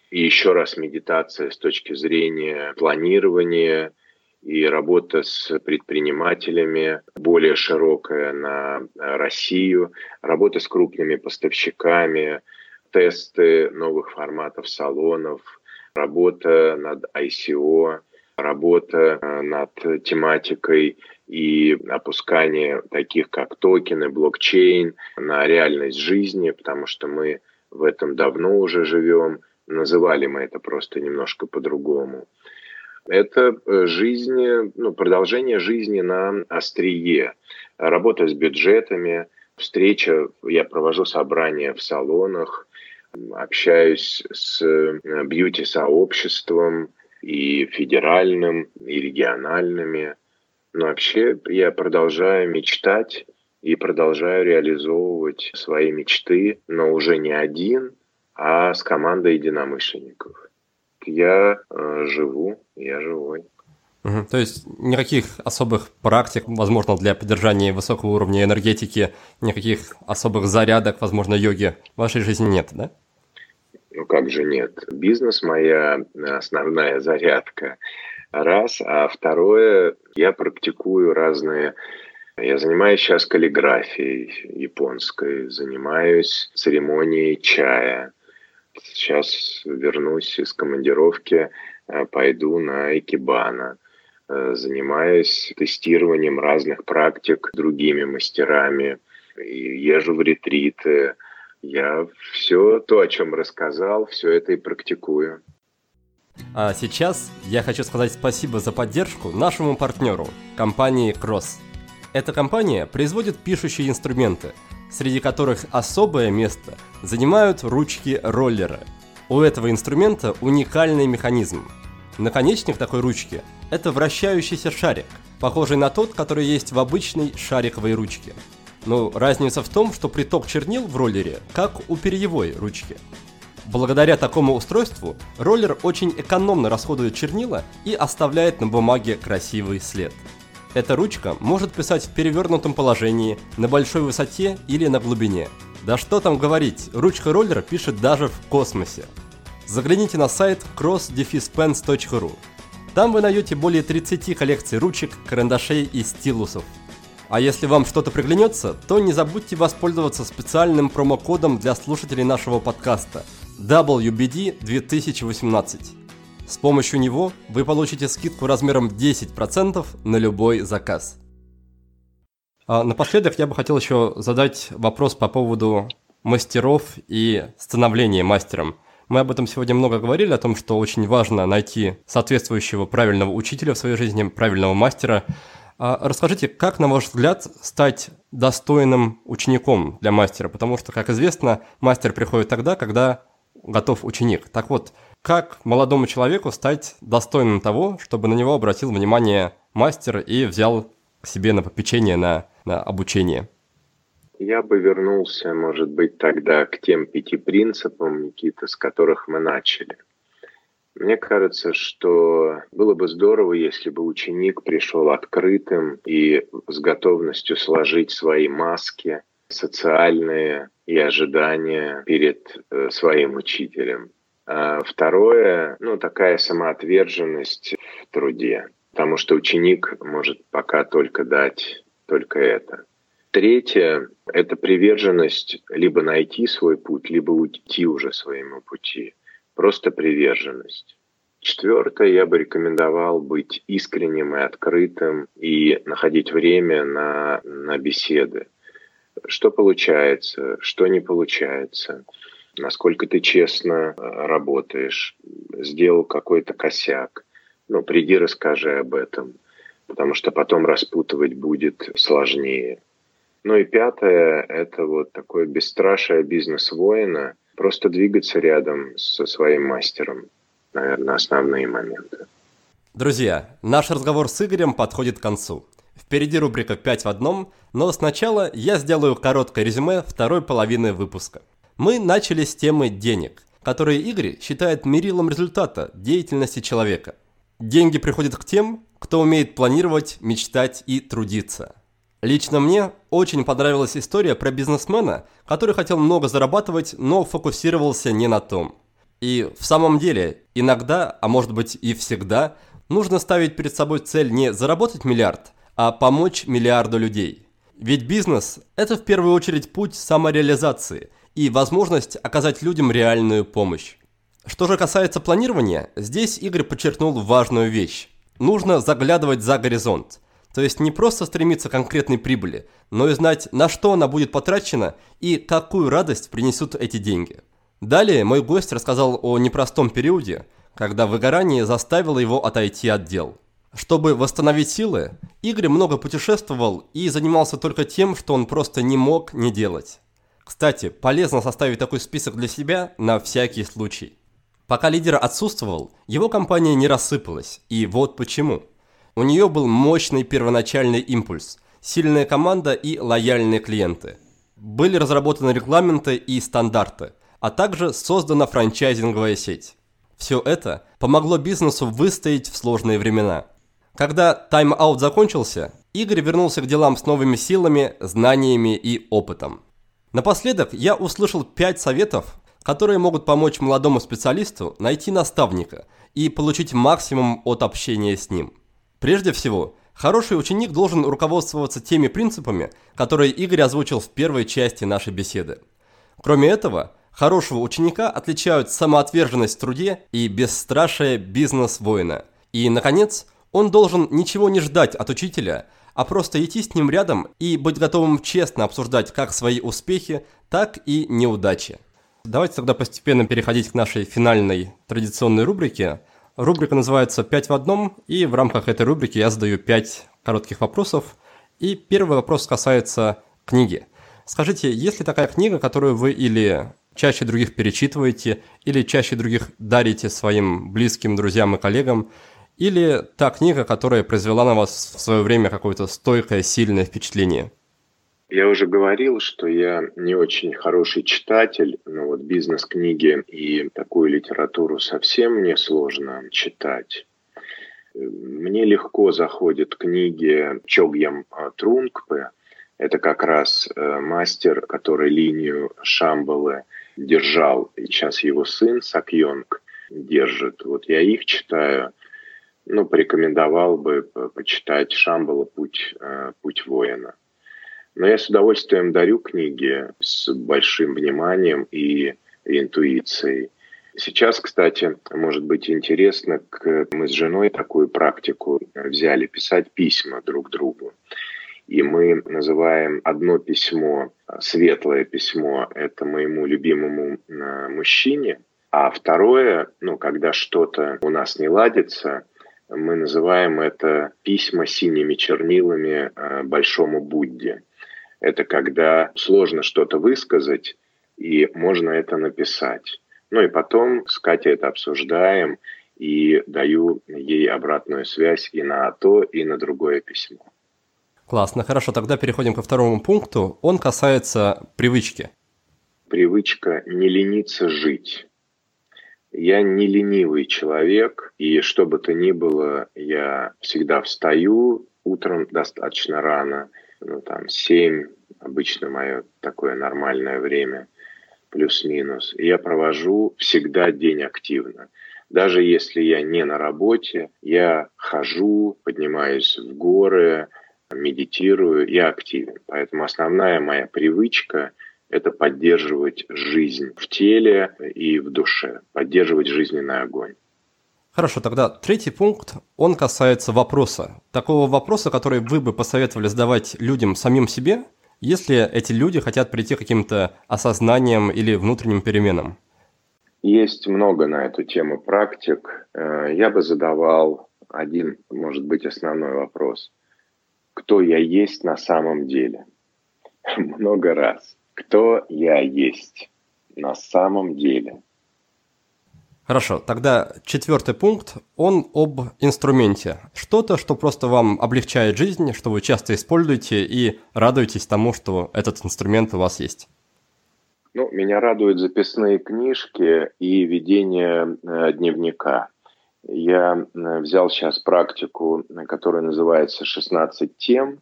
и еще раз медитация с точки зрения планирования – и работа с предпринимателями более широкая на Россию, работа с крупными поставщиками, тесты новых форматов салонов, работа над ICO, работа э, над тематикой и опускание таких как токены, блокчейн на реальность жизни, потому что мы в этом давно уже живем, называли мы это просто немножко по-другому. Это э, жизнь, ну, продолжение жизни на острие. Работа с бюджетами, встреча, я провожу собрания в салонах, общаюсь с э, бьюти-сообществом и федеральным, и региональными. Но вообще я продолжаю мечтать и продолжаю реализовывать свои мечты, но уже не один, а с командой единомышленников я э, живу, я живой. Угу. То есть никаких особых практик, возможно, для поддержания высокого уровня энергетики, никаких особых зарядок, возможно, йоги в вашей жизни нет, да? Ну как же нет? Бизнес моя основная зарядка. Раз. А второе, я практикую разные я занимаюсь сейчас каллиграфией японской, занимаюсь церемонией чая, Сейчас вернусь из командировки, э, пойду на Экибана. Э, занимаюсь тестированием разных практик другими мастерами. Езжу в ретриты. Я все то, о чем рассказал, все это и практикую. А сейчас я хочу сказать спасибо за поддержку нашему партнеру, компании Cross. Эта компания производит пишущие инструменты – среди которых особое место занимают ручки роллера. У этого инструмента уникальный механизм. Наконечник такой ручки – это вращающийся шарик, похожий на тот, который есть в обычной шариковой ручке. Но разница в том, что приток чернил в роллере как у перьевой ручки. Благодаря такому устройству роллер очень экономно расходует чернила и оставляет на бумаге красивый след – эта ручка может писать в перевернутом положении, на большой высоте или на глубине. Да что там говорить, ручка роллера пишет даже в космосе. Загляните на сайт cross-pens.ru. Там вы найдете более 30 коллекций ручек, карандашей и стилусов. А если вам что-то приглянется, то не забудьте воспользоваться специальным промокодом для слушателей нашего подкаста WBD 2018. С помощью него вы получите скидку размером 10% на любой заказ. А напоследок я бы хотел еще задать вопрос по поводу мастеров и становления мастером. Мы об этом сегодня много говорили, о том, что очень важно найти соответствующего правильного учителя в своей жизни, правильного мастера. А расскажите, как, на ваш взгляд, стать достойным учеником для мастера? Потому что, как известно, мастер приходит тогда, когда готов ученик. Так вот, как молодому человеку стать достойным того, чтобы на него обратил внимание мастер и взял к себе на попечение, на, на обучение? Я бы вернулся, может быть, тогда к тем пяти принципам, Никита, с которых мы начали. Мне кажется, что было бы здорово, если бы ученик пришел открытым и с готовностью сложить свои маски социальные и ожидания перед э, своим учителем. А второе, ну, такая самоотверженность в труде. потому что ученик может пока только дать только это. Третье – это приверженность либо найти свой путь, либо уйти уже своему пути. Просто приверженность. Четвертое, я бы рекомендовал быть искренним и открытым и находить время на, на беседы. Что получается, что не получается, насколько ты честно э, работаешь, сделал какой-то косяк. Ну, приди, расскажи об этом, потому что потом распутывать будет сложнее. Ну и пятое – это вот такое бесстрашие бизнес-воина, просто двигаться рядом со своим мастером. Наверное, основные моменты. Друзья, наш разговор с Игорем подходит к концу. Впереди рубрика «5 в одном», но сначала я сделаю короткое резюме второй половины выпуска. Мы начали с темы денег, которые Игорь считает мерилом результата деятельности человека. Деньги приходят к тем, кто умеет планировать, мечтать и трудиться. Лично мне очень понравилась история про бизнесмена, который хотел много зарабатывать, но фокусировался не на том. И в самом деле, иногда, а может быть и всегда, нужно ставить перед собой цель не заработать миллиард, а помочь миллиарду людей. Ведь бизнес – это в первую очередь путь самореализации и возможность оказать людям реальную помощь. Что же касается планирования, здесь Игорь подчеркнул важную вещь. Нужно заглядывать за горизонт – то есть не просто стремиться к конкретной прибыли, но и знать, на что она будет потрачена и какую радость принесут эти деньги. Далее мой гость рассказал о непростом периоде, когда выгорание заставило его отойти от дел. Чтобы восстановить силы, Игорь много путешествовал и занимался только тем, что он просто не мог не делать. Кстати, полезно составить такой список для себя на всякий случай. Пока лидер отсутствовал, его компания не рассыпалась, и вот почему – у нее был мощный первоначальный импульс, сильная команда и лояльные клиенты. Были разработаны регламенты и стандарты, а также создана франчайзинговая сеть. Все это помогло бизнесу выстоять в сложные времена. Когда тайм-аут закончился, Игорь вернулся к делам с новыми силами, знаниями и опытом. Напоследок я услышал 5 советов, которые могут помочь молодому специалисту найти наставника и получить максимум от общения с ним. Прежде всего, хороший ученик должен руководствоваться теми принципами, которые Игорь озвучил в первой части нашей беседы. Кроме этого, хорошего ученика отличают самоотверженность в труде и бесстрашие бизнес-воина. И, наконец, он должен ничего не ждать от учителя, а просто идти с ним рядом и быть готовым честно обсуждать как свои успехи, так и неудачи. Давайте тогда постепенно переходить к нашей финальной традиционной рубрике – Рубрика называется «Пять в одном», и в рамках этой рубрики я задаю пять коротких вопросов. И первый вопрос касается книги. Скажите, есть ли такая книга, которую вы или чаще других перечитываете, или чаще других дарите своим близким, друзьям и коллегам, или та книга, которая произвела на вас в свое время какое-то стойкое, сильное впечатление? Я уже говорил, что я не очень хороший читатель, но вот бизнес-книги и такую литературу совсем мне сложно читать. Мне легко заходят книги Чогьям Трунгпе. Это как раз э, мастер, который линию Шамбалы держал. И сейчас его сын Сакьонг держит. Вот я их читаю. Ну, порекомендовал бы почитать Шамбала «Путь, э, путь воина». Но я с удовольствием дарю книги с большим вниманием и интуицией. Сейчас, кстати, может быть интересно, мы с женой такую практику взяли, писать письма друг другу. И мы называем одно письмо, светлое письмо, это моему любимому мужчине, а второе, ну, когда что-то у нас не ладится, мы называем это письма синими чернилами э, большому Будде. Это когда сложно что-то высказать, и можно это написать. Ну и потом с Катей это обсуждаем, и даю ей обратную связь и на то, и на другое письмо. Классно, хорошо, тогда переходим ко второму пункту. Он касается привычки. Привычка не лениться жить. Я не ленивый человек, и что бы то ни было, я всегда встаю утром достаточно рано – ну, там, 7, обычно мое такое нормальное время, плюс-минус. Я провожу всегда день активно. Даже если я не на работе, я хожу, поднимаюсь в горы, медитирую, я активен. Поэтому основная моя привычка – это поддерживать жизнь в теле и в душе, поддерживать жизненный огонь. Хорошо, тогда третий пункт, он касается вопроса. Такого вопроса, который вы бы посоветовали задавать людям самим себе, если эти люди хотят прийти к каким-то осознаниям или внутренним переменам. Есть много на эту тему практик. Э, я бы задавал один, может быть, основной вопрос. Кто я есть на самом деле? Много раз. Кто я есть на самом деле? Хорошо, тогда четвертый пункт, он об инструменте. Что-то, что просто вам облегчает жизнь, что вы часто используете и радуетесь тому, что этот инструмент у вас есть. Ну, меня радуют записные книжки и ведение э, дневника. Я э, взял сейчас практику, которая называется «16 тем».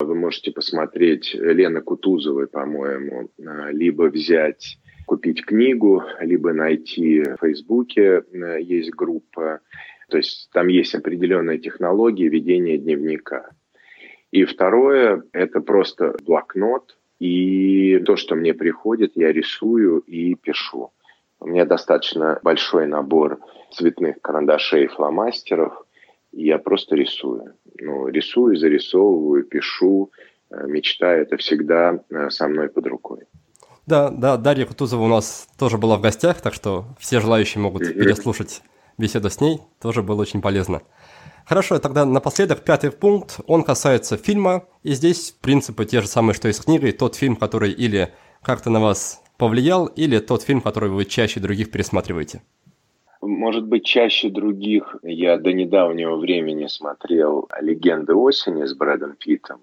Вы можете посмотреть Лены Кутузовой, по-моему, э, либо взять, купить книгу, либо найти в Фейсбуке, есть группа. То есть там есть определенная технология ведения дневника. И второе – это просто блокнот, и то, что мне приходит, я рисую и пишу. У меня достаточно большой набор цветных карандашей и фломастеров, и я просто рисую. Ну, рисую, зарисовываю, пишу, э, мечтаю. Это всегда э, со мной под рукой. Да, да, Дарья Кутузова у нас тоже была в гостях, так что все желающие могут переслушать беседу с ней. Тоже было очень полезно. Хорошо, тогда напоследок пятый пункт, он касается фильма, и здесь принципы те же самые, что и с книгой, тот фильм, который или как-то на вас повлиял, или тот фильм, который вы чаще других пересматриваете? Может быть, чаще других я до недавнего времени смотрел «Легенды осени» с Брэдом Питтом.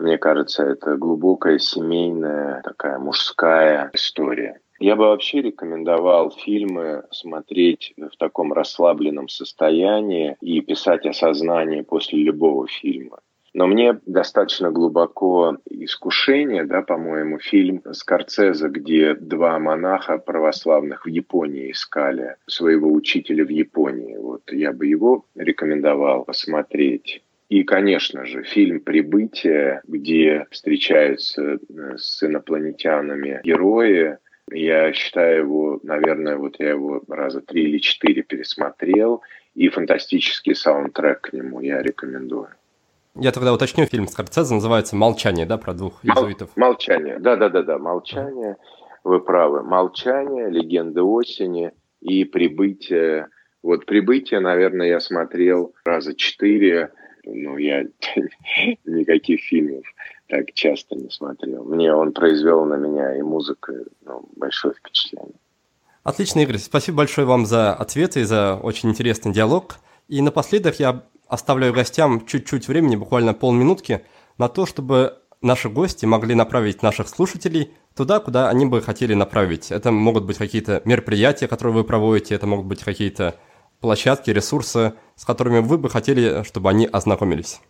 Мне кажется, это глубокая семейная, такая мужская история. Я бы вообще рекомендовал фильмы смотреть в таком расслабленном состоянии и писать осознание после любого фильма. Но мне достаточно глубоко искушение, да, по-моему, фильм Скорцеза, где два монаха православных в Японии искали своего учителя в Японии. Вот я бы его рекомендовал посмотреть. И, конечно же, фильм «Прибытие», где встречаются э, с инопланетянами герои, я считаю его, наверное, вот я его раза три или четыре пересмотрел, и фантастический саундтрек к нему я рекомендую. Я тогда уточню, фильм Скорцезе называется «Молчание», да, про двух иезуитов? «Молчание», да-да-да, «Молчание», вы правы. «Молчание», «Легенды осени» и «Прибытие». Вот «Прибытие», наверное, я смотрел раза четыре, ну, я никаких фильмов так часто не смотрел. Мне он произвел на меня и музыка ну, большое впечатление. Отлично, Игорь. Спасибо большое вам за ответы и за очень интересный диалог. И напоследок я оставляю гостям чуть-чуть времени, буквально полминутки, на то, чтобы наши гости могли направить наших слушателей туда, куда они бы хотели направить. Это могут быть какие-то мероприятия, которые вы проводите, это могут быть какие-то площадки, ресурсы, с которыми вы бы хотели, чтобы они ознакомились.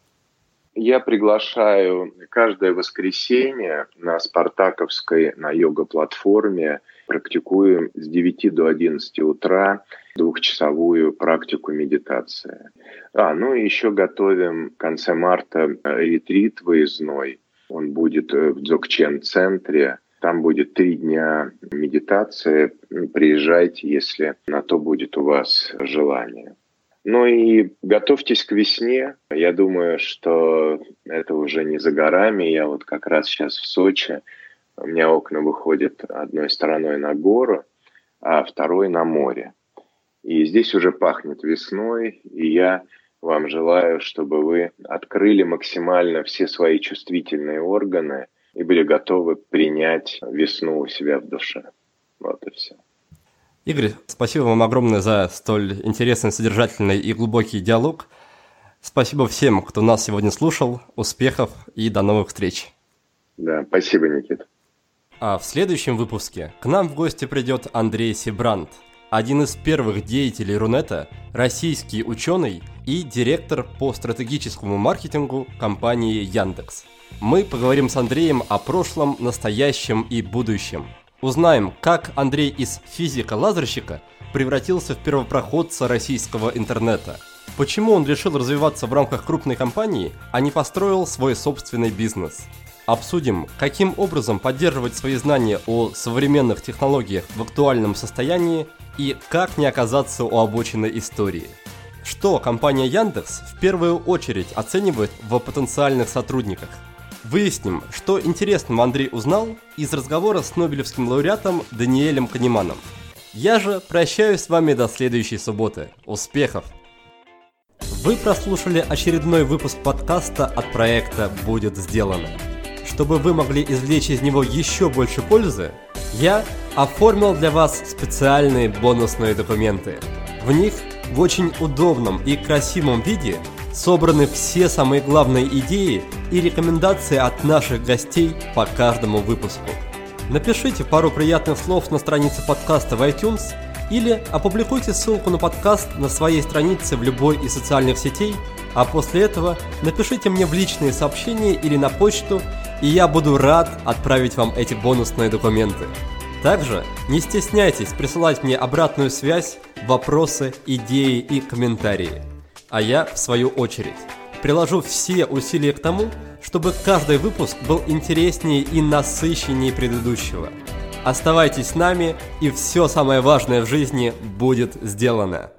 Я приглашаю каждое воскресенье на Спартаковской, на йога-платформе, практикуем с 9 до 11 утра двухчасовую практику медитации. А, ну и еще готовим в конце марта ретрит выездной. Он будет в Дзогчен-центре. Там будет три дня медитации. Приезжайте, если на то будет у вас желание. Ну и готовьтесь к весне. Я думаю, что это уже не за горами. Я вот как раз сейчас в Сочи. У меня окна выходят одной стороной на гору, а второй на море. И здесь уже пахнет весной, и я вам желаю, чтобы вы открыли максимально все свои чувствительные органы и были готовы принять весну у себя в душе. Вот и все. Игорь, спасибо вам огромное за столь интересный, содержательный и глубокий диалог. Спасибо всем, кто нас сегодня слушал. Успехов и до новых встреч. Да, спасибо, Никита. А в следующем выпуске к нам в гости придет Андрей Сибрант, один из первых деятелей Рунета, российский ученый и директор по стратегическому маркетингу компании Яндекс. Мы поговорим с Андреем о прошлом, настоящем и будущем – Узнаем, как Андрей из физика-лазерщика превратился в первопроходца российского интернета? Почему он решил развиваться в рамках крупной компании, а не построил свой собственный бизнес? Обсудим, каким образом поддерживать свои знания о современных технологиях в актуальном состоянии и как не оказаться у обочины истории. Что компания Яндекс в первую очередь оценивает в потенциальных сотрудниках? Выясним, что интересного Андрей узнал из разговора с Нобелевским лауреатом Даниэлем Канеманом. Я же прощаюсь с вами до следующей субботы. Успехов! Вы прослушали очередной выпуск подкаста от проекта «Будет сделано». Чтобы вы могли извлечь из него еще больше пользы, я оформил для вас специальные бонусные документы. В них в очень удобном и красивом виде собраны все самые главные идеи и рекомендации от наших гостей по каждому выпуску. Напишите пару приятных слов на странице подкаста в iTunes или опубликуйте ссылку на подкаст на своей странице в любой из социальных сетей, а после этого напишите мне в личные сообщения или на почту, и я буду рад отправить вам эти бонусные документы. Также не стесняйтесь присылать мне обратную связь, вопросы, идеи и комментарии. А я, в свою очередь, приложу все усилия к тому, чтобы каждый выпуск был интереснее и насыщеннее предыдущего. Оставайтесь с нами, и все самое важное в жизни будет сделано.